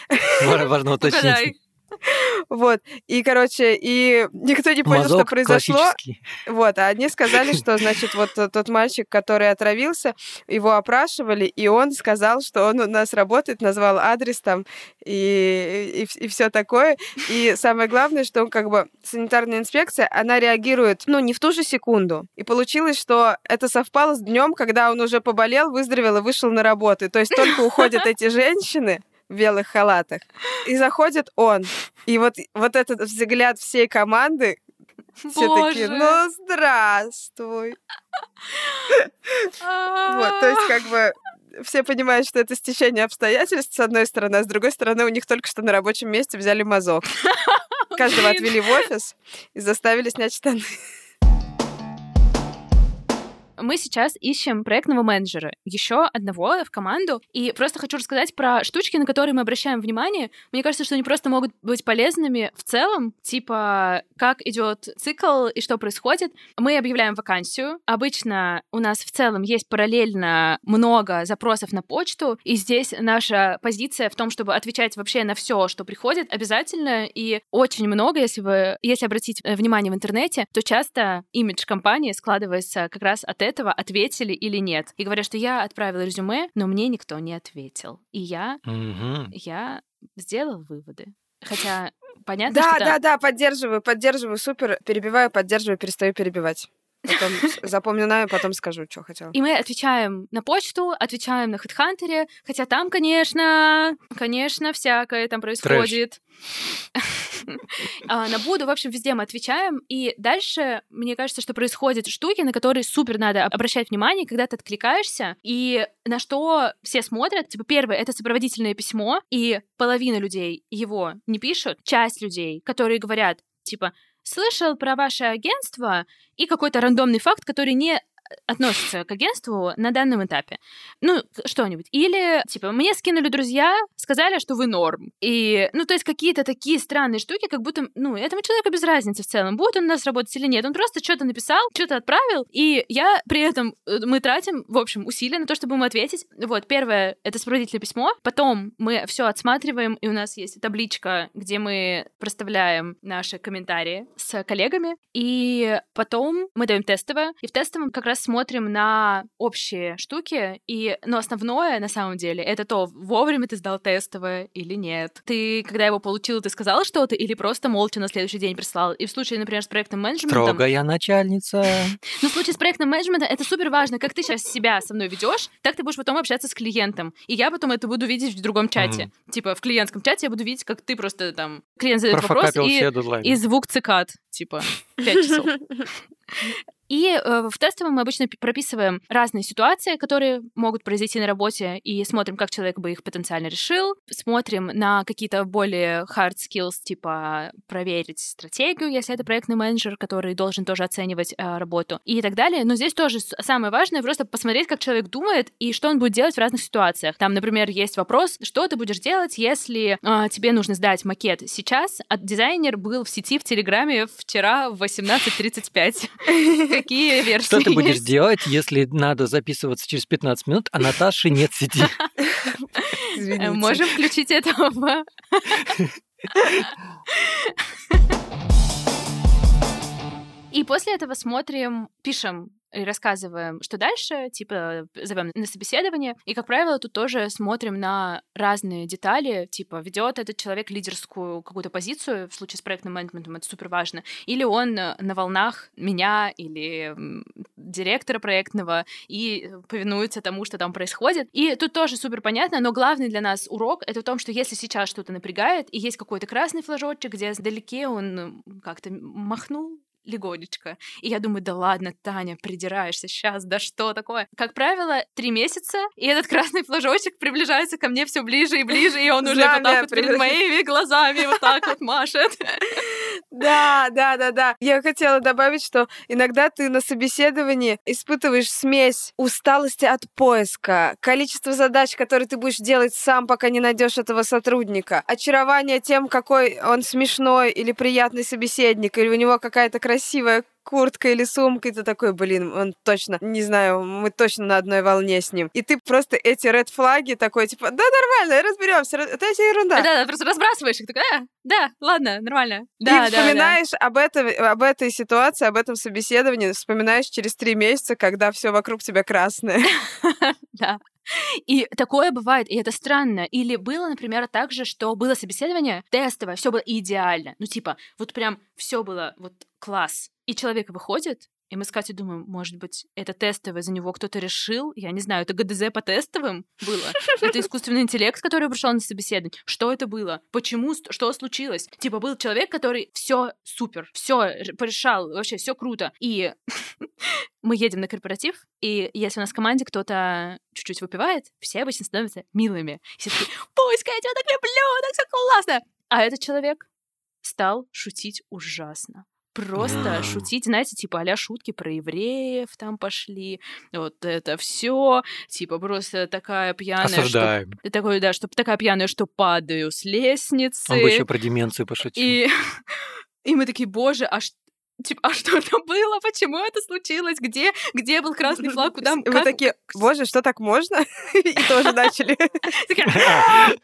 Ва- Важно уточнить. Вот, и, короче, и никто не понял, что Мазок произошло. классический. Вот, а они сказали, <laughs> что, значит, вот э, тот мальчик, который отравился, его опрашивали, и он сказал, что он у нас работает, назвал адрес там и, и, все такое. И самое главное, что он как бы санитарная инспекция, она реагирует, ну, не в ту же секунду. И получилось, что это совпало с днем, когда он уже поболел, выздоровел и вышел на работу. То есть только уходят <laughs> эти женщины, в белых халатах. И заходит он. И вот, вот этот взгляд всей команды, все такие, Боже. ну, здравствуй. <laughs> Вот, то есть как бы все понимают, что это стечение обстоятельств, с одной стороны, а с другой стороны, у них только что на рабочем месте взяли мазок. <laughs> Каждого отвели в офис и заставили снять штаны. Мы сейчас ищем проектного менеджера, еще одного в команду. И просто хочу рассказать про штучки, на которые мы обращаем внимание. Мне кажется, что они просто могут быть полезными в целом, типа как идет цикл и что происходит. Мы объявляем вакансию. Обычно у нас в целом есть параллельно много запросов на почту, и здесь наша позиция в том, чтобы отвечать вообще на все, что приходит, обязательно. И очень много, если вы, если обратить э, внимание в интернете, то часто имидж компании складывается как раз от этого, ответили или нет. И говорят, что я отправила резюме, но мне никто не ответил. И я, Мгм. я сделал выводы. Хотя понятно, Да, что да, да, поддерживаю, поддерживаю, супер. Перебиваю, поддерживаю, перестаю перебивать. Потом запомню на, потом скажу, что хотела. И мы отвечаем на почту, отвечаем на HeadHunter, хотя там, конечно, конечно, всякое там происходит. А, на Буду, в общем, везде мы отвечаем. И дальше, мне кажется, что происходят штуки, на которые супер надо обращать внимание, когда ты откликаешься, и на что все смотрят. Типа, первое — это сопроводительное письмо, и половина людей его не пишут. Часть людей, которые говорят, типа, слышал про ваше агентство и какой-то рандомный факт, который не относится к агентству на данном этапе. Ну, что-нибудь. Или, типа, мне скинули друзья, сказали, что вы норм. И, ну, то есть какие-то такие странные штуки, как будто, ну, этому человеку без разницы в целом, будет он у нас работать или нет. Он просто что-то написал, что-то отправил, и я при этом, э, мы тратим, в общем, усилия на то, чтобы ему ответить. Вот, первое — это сопроводительное письмо, потом мы все отсматриваем, и у нас есть табличка, где мы проставляем наши комментарии с коллегами, и потом мы даем тестовое, и в тестовом как раз смотрим на общие штуки, и, но основное, на самом деле, это то, вовремя ты сдал тестовое или нет. Ты, когда его получил, ты сказал что-то или просто молча на следующий день прислал. И в случае, например, с проектным менеджментом... Строгая начальница. <laughs> Ну, в случае с проектным менеджментом это супер важно. Как ты сейчас себя со мной ведешь, так ты будешь потом общаться с клиентом. И я потом это буду видеть в другом чате. Типа в клиентском чате я буду видеть, как ты просто там... Клиент задает вопрос и, и звук цикад. Типа, пять часов. <laughs> И э, в тестовом мы обычно прописываем разные ситуации, которые могут произойти на работе, и смотрим, как человек бы их потенциально решил. Смотрим на какие-то более hard skills, типа проверить стратегию, если это проектный менеджер, который должен тоже оценивать э, работу и так далее. Но здесь тоже самое важное просто посмотреть, как человек думает и что он будет делать в разных ситуациях. Там, например, есть вопрос, что ты будешь делать, если э, тебе нужно сдать макет сейчас, а дизайнер был в сети в Телеграме вчера в 18.35 <laughs> какие версии. Что ты будешь делать, если надо записываться через 15 минут, а Наташи нет сети? <laughs> Можем включить это в... И после этого смотрим, пишем и рассказываем, что дальше, типа, зовем на собеседование. И, как правило, тут тоже смотрим на разные детали, типа, ведет этот человек лидерскую какую-то позицию, в случае с проектным менеджментом это супер важно, или он на волнах меня или директора проектного и повинуется тому, что там происходит. И тут тоже супер понятно, но главный для нас урок — это в том, что если сейчас что-то напрягает, и есть какой-то красный флажочек, где сдалеке он как-то махнул, легонечко. И я думаю, да ладно, Таня, придираешься сейчас, да что такое? Как правило, три месяца, и этот красный флажочек приближается ко мне все ближе и ближе, и он уже вот так вот перед моими глазами вот так вот машет. Да, да, да, да. Я хотела добавить, что иногда ты на собеседовании испытываешь смесь усталости от поиска, количество задач, которые ты будешь делать сам, пока не найдешь этого сотрудника, очарование тем, какой он смешной или приятный собеседник, или у него какая-то красивая красивая куртка или сумка, и ты такой, блин, он точно, не знаю, мы точно на одной волне с ним. И ты просто эти ред флаги такой, типа, да, нормально, разберемся, это все ерунда. Да, да, просто разбрасываешь их, такой, да, да, ладно, нормально. Да, и да, вспоминаешь да. об, этом, об этой ситуации, об этом собеседовании, вспоминаешь через три месяца, когда все вокруг тебя красное. <laughs> Да. И такое бывает, и это странно. Или было, например, так же, что было собеседование тестовое, все было идеально. Ну, типа, вот прям все было вот класс. И человек выходит, и мы с Катей думаем, может быть, это тестовое, за него кто-то решил. Я не знаю, это ГДЗ по тестовым было? Это искусственный интеллект, который пришел на собеседование. Что это было? Почему? Что случилось? Типа был человек, который все супер, все порешал, вообще все круто. И <laughs> мы едем на корпоратив, и если у нас в команде кто-то чуть-чуть выпивает, все обычно становятся милыми. Все такие, Пуська, я тебя так люблю, так все классно. А этот человек стал шутить ужасно просто mm. шутить, знаете, типа а шутки про евреев там пошли, вот это все, типа просто такая пьяная, Осуждаем. что такой, да, что такая пьяная, что падаю с лестницы. Он бы еще про деменцию пошутил. И, <laughs> и мы такие, боже, а что Типа, а что это было? Почему это случилось? Где, где был красный флаг? Куда? Вы как? такие, боже, что так можно? <laughs> И тоже начали. <laughs>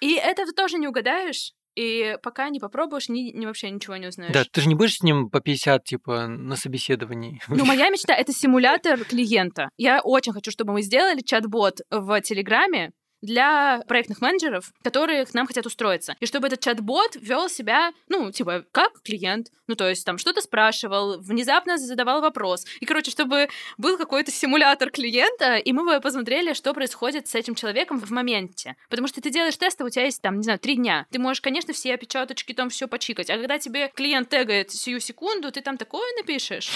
И это тоже не угадаешь. И пока не попробуешь, ни, ни вообще ничего не узнаешь. Да, ты же не будешь с ним по 50, типа, на собеседовании. Ну, <laughs> моя мечта — это симулятор клиента. Я очень хочу, чтобы мы сделали чат-бот в Телеграме, для проектных менеджеров, которые к нам хотят устроиться. И чтобы этот чат-бот вел себя, ну, типа, как клиент. Ну, то есть там что-то спрашивал, внезапно задавал вопрос. И, короче, чтобы был какой-то симулятор клиента, и мы бы посмотрели, что происходит с этим человеком в моменте. Потому что ты делаешь тесты, у тебя есть там, не знаю, три дня. Ты можешь, конечно, все опечаточки там все почикать. А когда тебе клиент тегает сию секунду, ты там такое напишешь.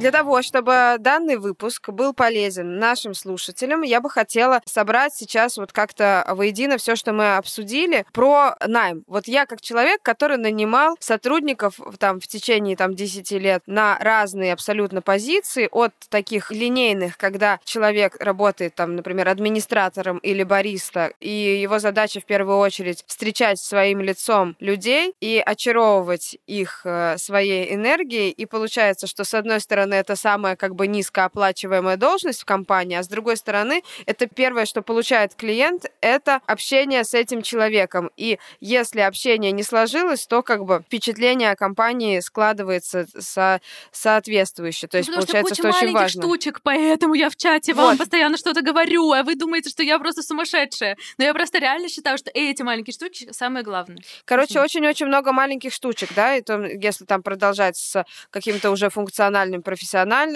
Для того, чтобы данный выпуск был полезен нашим слушателям, я бы хотела собрать сейчас вот как-то воедино все, что мы обсудили про найм. Вот я как человек, который нанимал сотрудников там в течение там 10 лет на разные абсолютно позиции, от таких линейных, когда человек работает там, например, администратором или бариста, и его задача в первую очередь встречать своим лицом людей и очаровывать их э, своей энергией, и получается, что с одной стороны стороны, это самая как бы низкооплачиваемая должность в компании, а с другой стороны, это первое, что получает клиент, это общение с этим человеком. И если общение не сложилось, то как бы впечатление о компании складывается со соответствующе. То есть Потому получается, что, что очень важно. штучек, поэтому я в чате Вот. вам постоянно что-то говорю, а вы думаете, что я просто сумасшедшая. Но я просто реально считаю, что эти маленькие штучки самое главное. Короче, очень-очень много маленьких штучек, да, и то, если там продолжать с каким-то уже функциональным, профессиональным,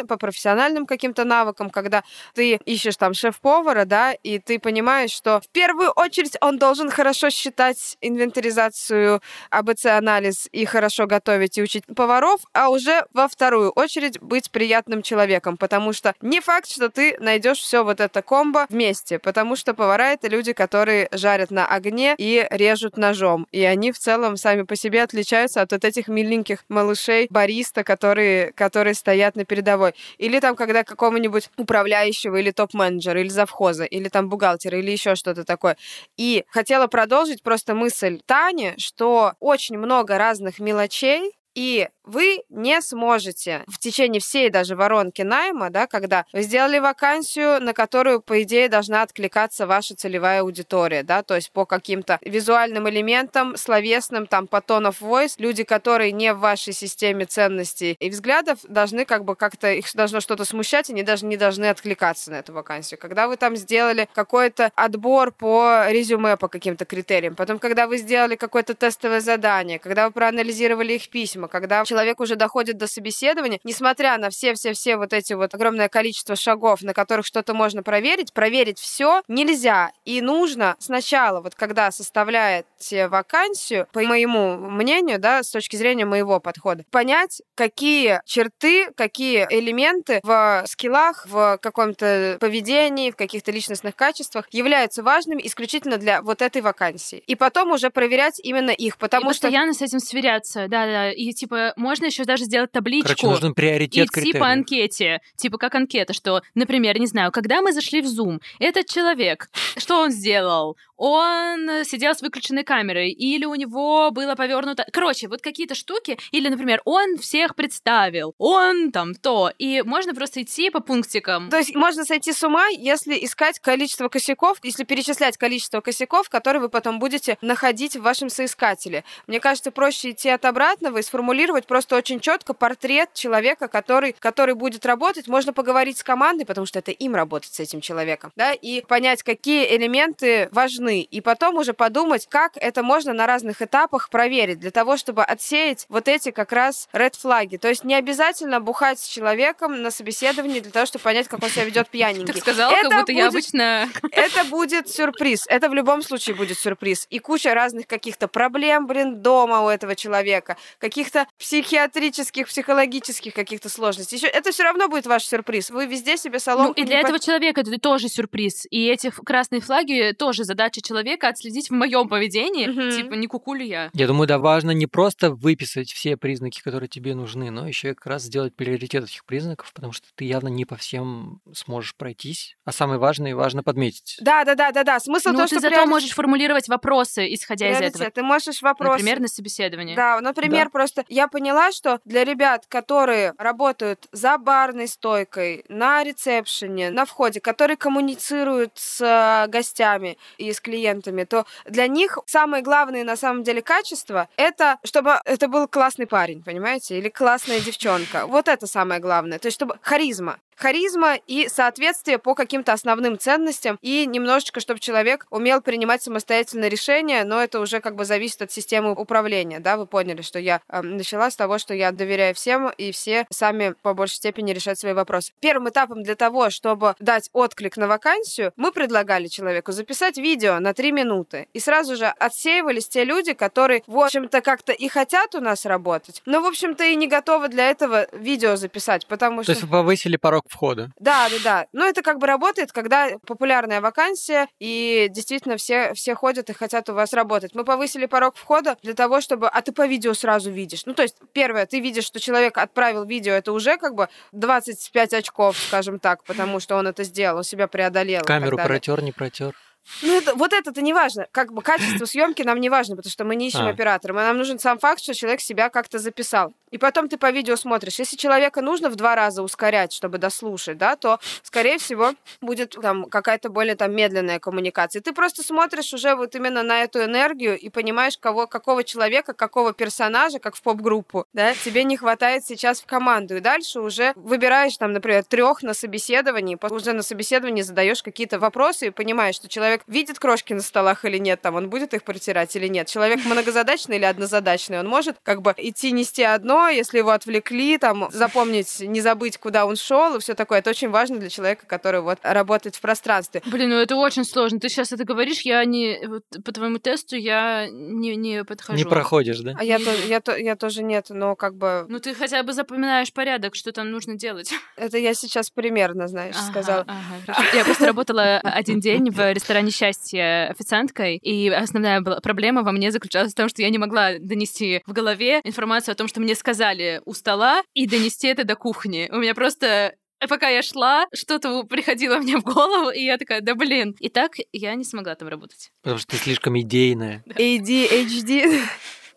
по профессиональным каким-то навыкам, когда ты ищешь там шеф-повара, да, и ты понимаешь, что в первую очередь он должен хорошо считать инвентаризацию, АБЦ-анализ и хорошо готовить и учить поваров, а уже во вторую очередь быть приятным человеком, потому что не факт, что ты найдешь все вот это комбо вместе, потому что повара это люди, которые жарят на огне и режут ножом, и они в целом сами по себе отличаются от вот этих миленьких малышей бариста, которые, которые стоят на передовой. Или там, когда какого-нибудь управляющего или топ-менеджера, или завхоза, или там бухгалтера, или еще что-то такое. И хотела продолжить просто мысль Тани, что очень много разных мелочей, и вы не сможете в течение всей даже воронки найма, да, когда вы сделали вакансию, на которую, по идее, должна откликаться ваша целевая аудитория, да, то есть по каким-то визуальным элементам, словесным, там, по tone of voice, люди, которые не в вашей системе ценностей и взглядов, должны как бы как-то, их должно что-то смущать, и они даже не должны откликаться на эту вакансию. Когда вы там сделали какой-то отбор по резюме по каким-то критериям, потом, когда вы сделали какое-то тестовое задание, когда вы проанализировали их письма, когда человек уже доходит до собеседования, несмотря на все-все-все вот эти вот огромное количество шагов, на которых что-то можно проверить, проверить все нельзя. И нужно сначала, вот когда составляете вакансию, по моему мнению, да, с точки зрения моего подхода, понять, какие черты, какие элементы в скиллах, в каком-то поведении, в каких-то личностных качествах являются важными исключительно для вот этой вакансии. И потом уже проверять именно их, потому и что... постоянно с этим сверяться, да-да. И типа можно еще даже сделать табличку. Короче, нужен приоритет идти по критериев. анкете. Типа как анкета, что, например, не знаю, когда мы зашли в Zoom, этот человек, что он сделал? Он сидел с выключенной камерой, или у него было повернуто... Короче, вот какие-то штуки, или, например, он всех представил, он там то, и можно просто идти по пунктикам. То есть можно сойти с ума, если искать количество косяков, если перечислять количество косяков, которые вы потом будете находить в вашем соискателе. Мне кажется, проще идти от обратного и сформулировать просто очень четко портрет человека, который, который будет работать. Можно поговорить с командой, потому что это им работать с этим человеком, да, и понять, какие элементы важны, и потом уже подумать, как это можно на разных этапах проверить, для того, чтобы отсеять вот эти как раз red флаги. То есть не обязательно бухать с человеком на собеседовании для того, чтобы понять, как он себя ведет пьяненький. Так сказала, Это как будто я будет- обычно... Это будет сюрприз. Это в любом случае будет сюрприз. И куча разных каких-то проблем, блин, дома у этого человека, каких-то психиатрических, психологических каких-то сложностей. Еще это все равно будет ваш сюрприз. Вы везде себе Ну, соломку и для по- этого человека это тоже сюрприз. И эти красные флаги тоже задача человека отследить в моем поведении. Мгм. Типа, не кукулю я. Я думаю, да, важно не просто выписать все признаки, которые тебе нужны, но еще как раз сделать приоритет этих признаков, потому что ты явно не по всем сможешь пройтись. А самое важное, важно подметить. Да, да, да, да, да. Смысл ну, то, ты что зато приоритет- можешь формулировать вопросы, исходя из приоритет. этого. Ты можешь вопрос. Например, на собеседовании. Да, например, просто я поняла, что для ребят, которые работают за барной стойкой, на ресепшене, на входе, которые коммуницируют с э, гостями и с клиентами, то для них самые главные на самом деле качества это чтобы это был классный парень, понимаете, или классная девчонка. Вот это самое главное. То есть чтобы харизма. Харизма и соответствие по каким-то основным ценностям, и немножечко, чтобы человек умел принимать самостоятельно решения, но это уже как бы зависит от системы управления, да, вы поняли, что я э, начала с того, что я доверяю всем, и все сами по большей степени решать свои вопросы. Первым этапом для того, чтобы дать отклик на вакансию, мы предлагали человеку записать видео на три минуты, и сразу же отсеивались те люди, которые, в общем-то, как-то и хотят у нас работать, но, в общем-то, и не готовы для этого видео записать, потому То что... есть вы повысили порог входа. Да, да, да. Но это как бы работает, когда популярная вакансия, и действительно все, все ходят и хотят у вас работать. Мы повысили порог входа для того, чтобы... А ты по видео сразу видишь. Ну, то есть, первое, ты видишь, что человек отправил видео, это уже как бы 25 очков, скажем так, потому что он это сделал, он себя преодолел. Камеру протер, не протер. Ну, это, вот это-то не важно. Как бы качество съемки нам не важно, потому что мы не ищем А. оператора. Нам нужен сам факт, что человек себя как-то записал. И потом ты по видео смотришь. Если человека нужно в два раза ускорять, чтобы дослушать, да, то, скорее всего, будет там какая-то более там медленная коммуникация. И ты просто смотришь уже вот именно на эту энергию и понимаешь, кого, какого человека, какого персонажа, как в поп-группу, да, тебе не хватает сейчас в команду. И дальше уже выбираешь там, например, трех на собеседовании, уже на собеседовании задаешь какие-то вопросы и понимаешь, что человек видит крошки на столах или нет, там он будет их протирать или нет. Человек многозадачный или однозадачный, он может как бы идти нести одно, если его отвлекли, там запомнить, не забыть, куда он шел и все такое. Это очень важно для человека, который вот работает в пространстве. Блин, ну это очень сложно. Ты сейчас это говоришь, я не... вот по твоему тесту я не, не подхожу. Не проходишь, да? А я, то, я, то, я тоже нет, но как бы Ну ты хотя бы запоминаешь порядок, что там нужно делать. это я сейчас примерно, знаешь, Ага, сказала. ага, хорошо. Я просто работала один день в ресторане счастья официанткой, и основная была проблема во мне заключалась в том, что я не могла донести в голове информацию о том, что мне сказали у стола, и донести это до кухни. У меня просто Пока я шла, что-то приходило мне в голову, и я такая, да блин. И так я не смогла там работать. Потому что ты слишком идейная. ADHD.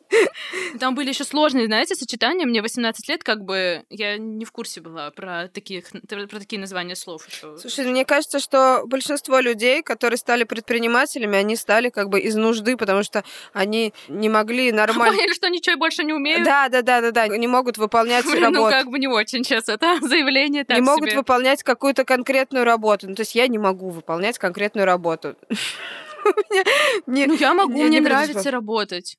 <laughs> Там были еще сложные, знаете, сочетания. Мне 18 лет, как бы я не в курсе была про таких, про такие названия слов еще. Слушай, мне кажется, что большинство людей, которые стали предпринимателями, они стали как бы из нужды, потому что они не могли нормально... <laughs> Поняли, что ничего больше не умеют. Да, да, да, да, да, не могут выполнять <laughs> Блин, работу. ну как бы не очень сейчас это заявление так не могут себе. выполнять какую-то конкретную работу. Ну, то есть я не могу выполнять конкретную работу. Ну я могу, мне нравится работать.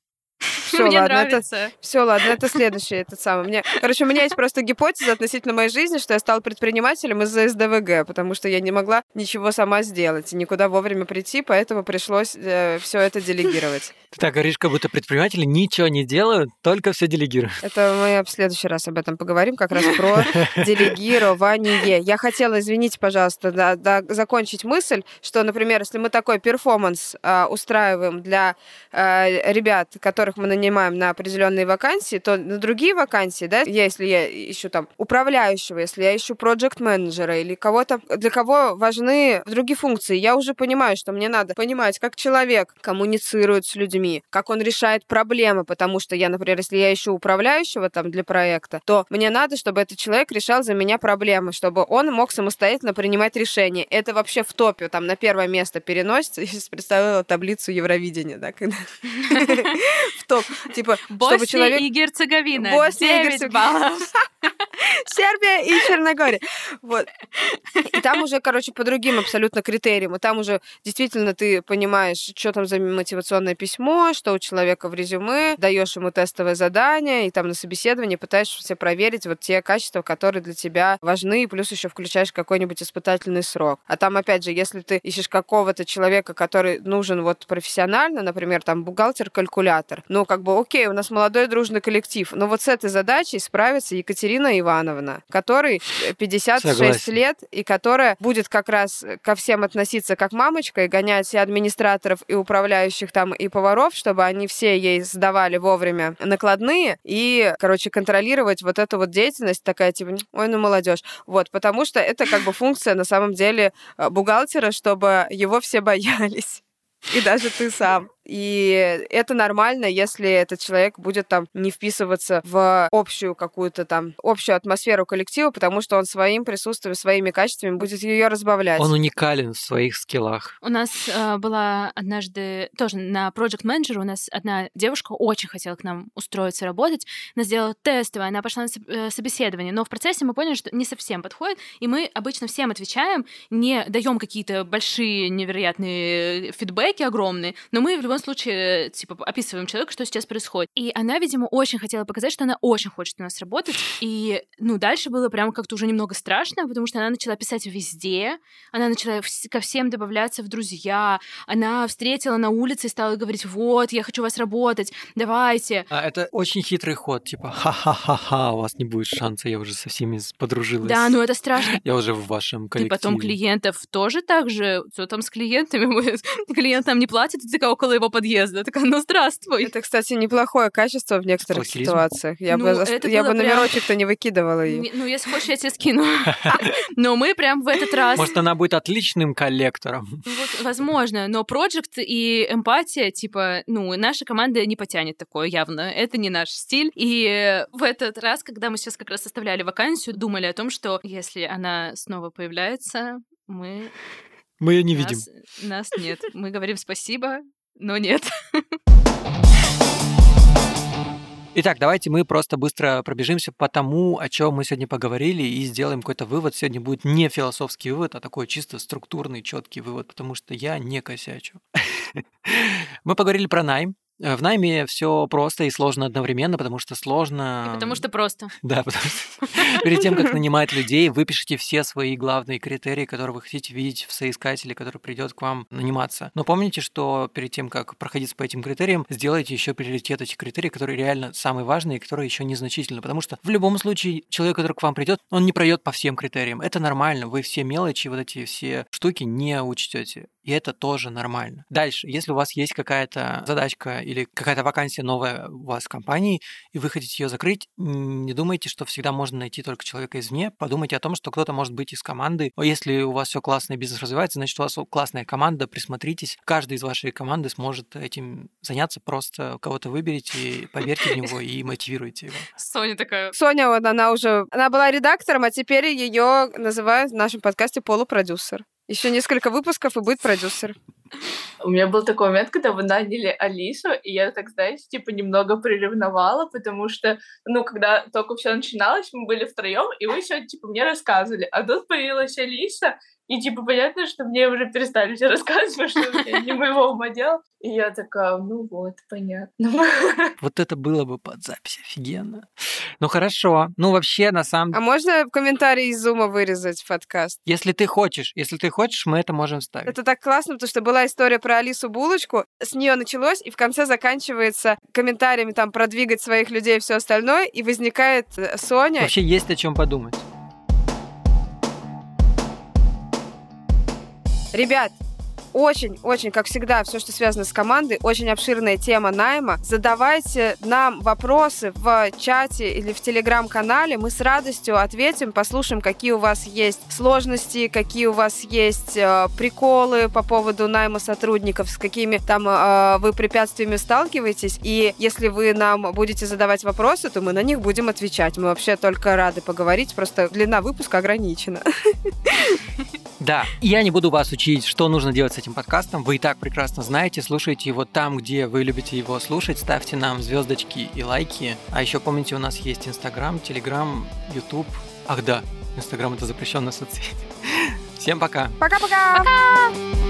Всё, Мне ладно, это- нравится. Все, ладно, это следующий этот самый. Мне, короче, у меня есть просто гипотеза относительно моей жизни, что я стала предпринимателем из-за СДВГ, потому что я не могла ничего сама сделать и никуда вовремя прийти, поэтому пришлось все это делегировать. Ты так говоришь, как будто предприниматели ничего не делают, только все делегируют. Это мы в следующий раз об этом поговорим, как раз про делегирование. Я хотела, извините, пожалуйста, да, да, закончить мысль, что, например, если мы такой перформанс а, устраиваем для а, ребят, которых мы нанимаем на определенные вакансии, то на другие вакансии, да, если я ищу там управляющего, если я ищу проект менеджера или кого-то, для кого важны другие функции, я уже понимаю, что мне надо понимать, как человек коммуницирует с людьми, как он решает проблемы, потому что я, например, если я ищу управляющего там для проекта, то мне надо, чтобы этот человек решал за меня проблемы, чтобы он мог самостоятельно принимать решения. Это вообще в топе, там на первое место переносится. <laughs> Я сейчас представила таблицу Евровидения, да, <laughs> в топ. <laughs> Типа, чтобы человек... и Герцеговина. Босния и 9 Герцег- баллов. <laughs> Сербия и Черногория. Вот. И там уже, короче, по другим абсолютно критериям. И там уже действительно ты понимаешь, что там за мотивационное письмо, что у человека в резюме, даешь ему тестовое задание, и там на собеседовании пытаешься проверить вот те качества, которые для тебя важны, и плюс еще включаешь какой-нибудь испытательный срок. А там, опять же, если ты ищешь какого-то человека, который нужен вот профессионально, например, там бухгалтер-калькулятор, ну, как бы, окей, у нас молодой дружный коллектив, но вот с этой задачей справится Екатерина Ивановна, которой 56 Согласен. лет, и которая будет как раз ко всем относиться как мамочка и гонять и администраторов, и управляющих там, и поваров, чтобы они все ей сдавали вовремя накладные, и, короче, контролировать вот эту вот деятельность такая, типа, ой, ну молодежь. Вот, потому что это как бы функция на самом деле э, бухгалтера, чтобы его все <laughs> боялись. И даже ты сам. И это нормально, если этот человек будет там не вписываться в общую какую-то там общую атмосферу коллектива, потому что он своим присутствием, своими качествами будет ее разбавлять. Он уникален в своих скиллах. У нас э, была однажды тоже на Project Manager у нас одна девушка очень хотела к нам устроиться работать. Она сделала тестовое, она пошла на э, собеседование, но в процессе мы поняли, что не совсем подходит, и мы обычно всем отвечаем, не даем какие-то большие невероятные фидбэки огромные, но мы в любом случае типа описываем человека, что сейчас происходит. И она, видимо, очень хотела показать, что она очень хочет у нас работать, и ну дальше было прямо как-то уже немного страшно, потому что она начала писать везде, она начала ко всем добавляться в друзья, она встретила на улице и стала говорить, вот, я хочу у вас работать, давайте. А это очень хитрый ход, типа, ха-ха-ха-ха, у вас не будет шанса, я уже со всеми подружилась. Да, ну это страшно. Я уже в вашем коллективе. И потом клиентов тоже так же, что там с клиентами, <laughs> клиент нам не платит, ты такая около его подъезда, такая, ну здравствуй. Это, кстати, неплохое качество в некоторых Плохилизм. ситуациях. Я ну, бы, я бы номерочек-то не выкидывала ее. Ну, если хочешь, я тебе скину. <laughs> Но мы прям в этот раз... Может, она будет отличным коллектором. Возможно, но проект и эмпатия, типа, ну, наша команда не потянет такое явно. Это не наш стиль. И в этот раз, когда мы сейчас как раз составляли вакансию, думали о том, что если она снова появляется, мы... Мы ее не нас, видим. Нас нет. Мы говорим спасибо, но нет. Итак, давайте мы просто быстро пробежимся по тому, о чем мы сегодня поговорили, и сделаем какой-то вывод. Сегодня будет не философский вывод, а такой чисто структурный, четкий вывод, потому что я не косячу. <laughs> Мы поговорили про найм, в найме все просто и сложно одновременно, потому что сложно... И потому что просто. <laughs> Да, потому что <laughs> перед тем, как нанимать людей, вы пишете все свои главные критерии, которые вы хотите видеть в соискателе, который придет к вам наниматься. Но помните, что перед тем, как проходить по этим критериям, сделайте еще приоритет этих критерий, которые реально самые важные и которые еще незначительны. Потому что в любом случае человек, который к вам придет, он не пройдет по всем критериям. Это нормально. Вы все мелочи, вот эти все штуки не учтете. И это тоже нормально. Дальше, если у вас есть какая-то задачка или какая-то вакансия новая у вас в компании, и вы хотите ее закрыть, не думайте, что всегда можно найти только человека извне. Подумайте о том, что кто-то может быть из команды. Если у вас все классно и бизнес развивается, значит, у вас классная команда, присмотритесь. Каждый из вашей команды сможет этим заняться. Просто кого-то выберите, поверьте в него и мотивируйте его. Соня такая... Соня, вот она уже... Она была редактором, а теперь ее называют в нашем подкасте полупродюсер. Еще несколько выпусков и будет продюсер. У меня был такой момент, когда вы наняли Алису, и я, так знаете, типа немного приревновала, потому что, ну, когда только все начиналось, мы были втроем, и вы все, типа, мне рассказывали. А тут появилась Алиса, и, типа, понятно, что мне уже перестали все рассказывать, что это не моего ума дело. И я такая, ну вот, понятно. <laughs> Вот это было бы под запись офигенно. Ну хорошо. Ну вообще, на самом А можно комментарий из Зума вырезать в подкаст? Если ты хочешь, если ты хочешь, мы это можем вставить. Это так классно, потому что была история про Алису Булочку. С нее началось, и в конце заканчивается комментариями там продвигать своих людей и все остальное, и возникает э, Соня. Вообще есть о чем подумать. Ребят, очень-очень, как всегда, все, что связано с командой, очень обширная тема найма. Задавайте нам вопросы в чате или в телеграм-канале. Мы с радостью ответим, послушаем, какие у вас есть сложности, какие у вас есть э, приколы по поводу найма сотрудников, с какими там э, вы препятствиями сталкиваетесь. И если вы нам будете задавать вопросы, то мы на них будем отвечать. Мы вообще только рады поговорить, просто длина выпуска ограничена. Да, я не буду вас учить, что нужно делать этим подкастом. Вы и так прекрасно знаете. Слушайте его там, где вы любите его слушать. Ставьте нам звездочки и лайки. А еще помните, у нас есть Инстаграм, Телеграм, Ютуб. Ах да, Инстаграм это запрещенная соцсеть. <laughs> Всем пока. Пока-пока. Пока. -пока. пока.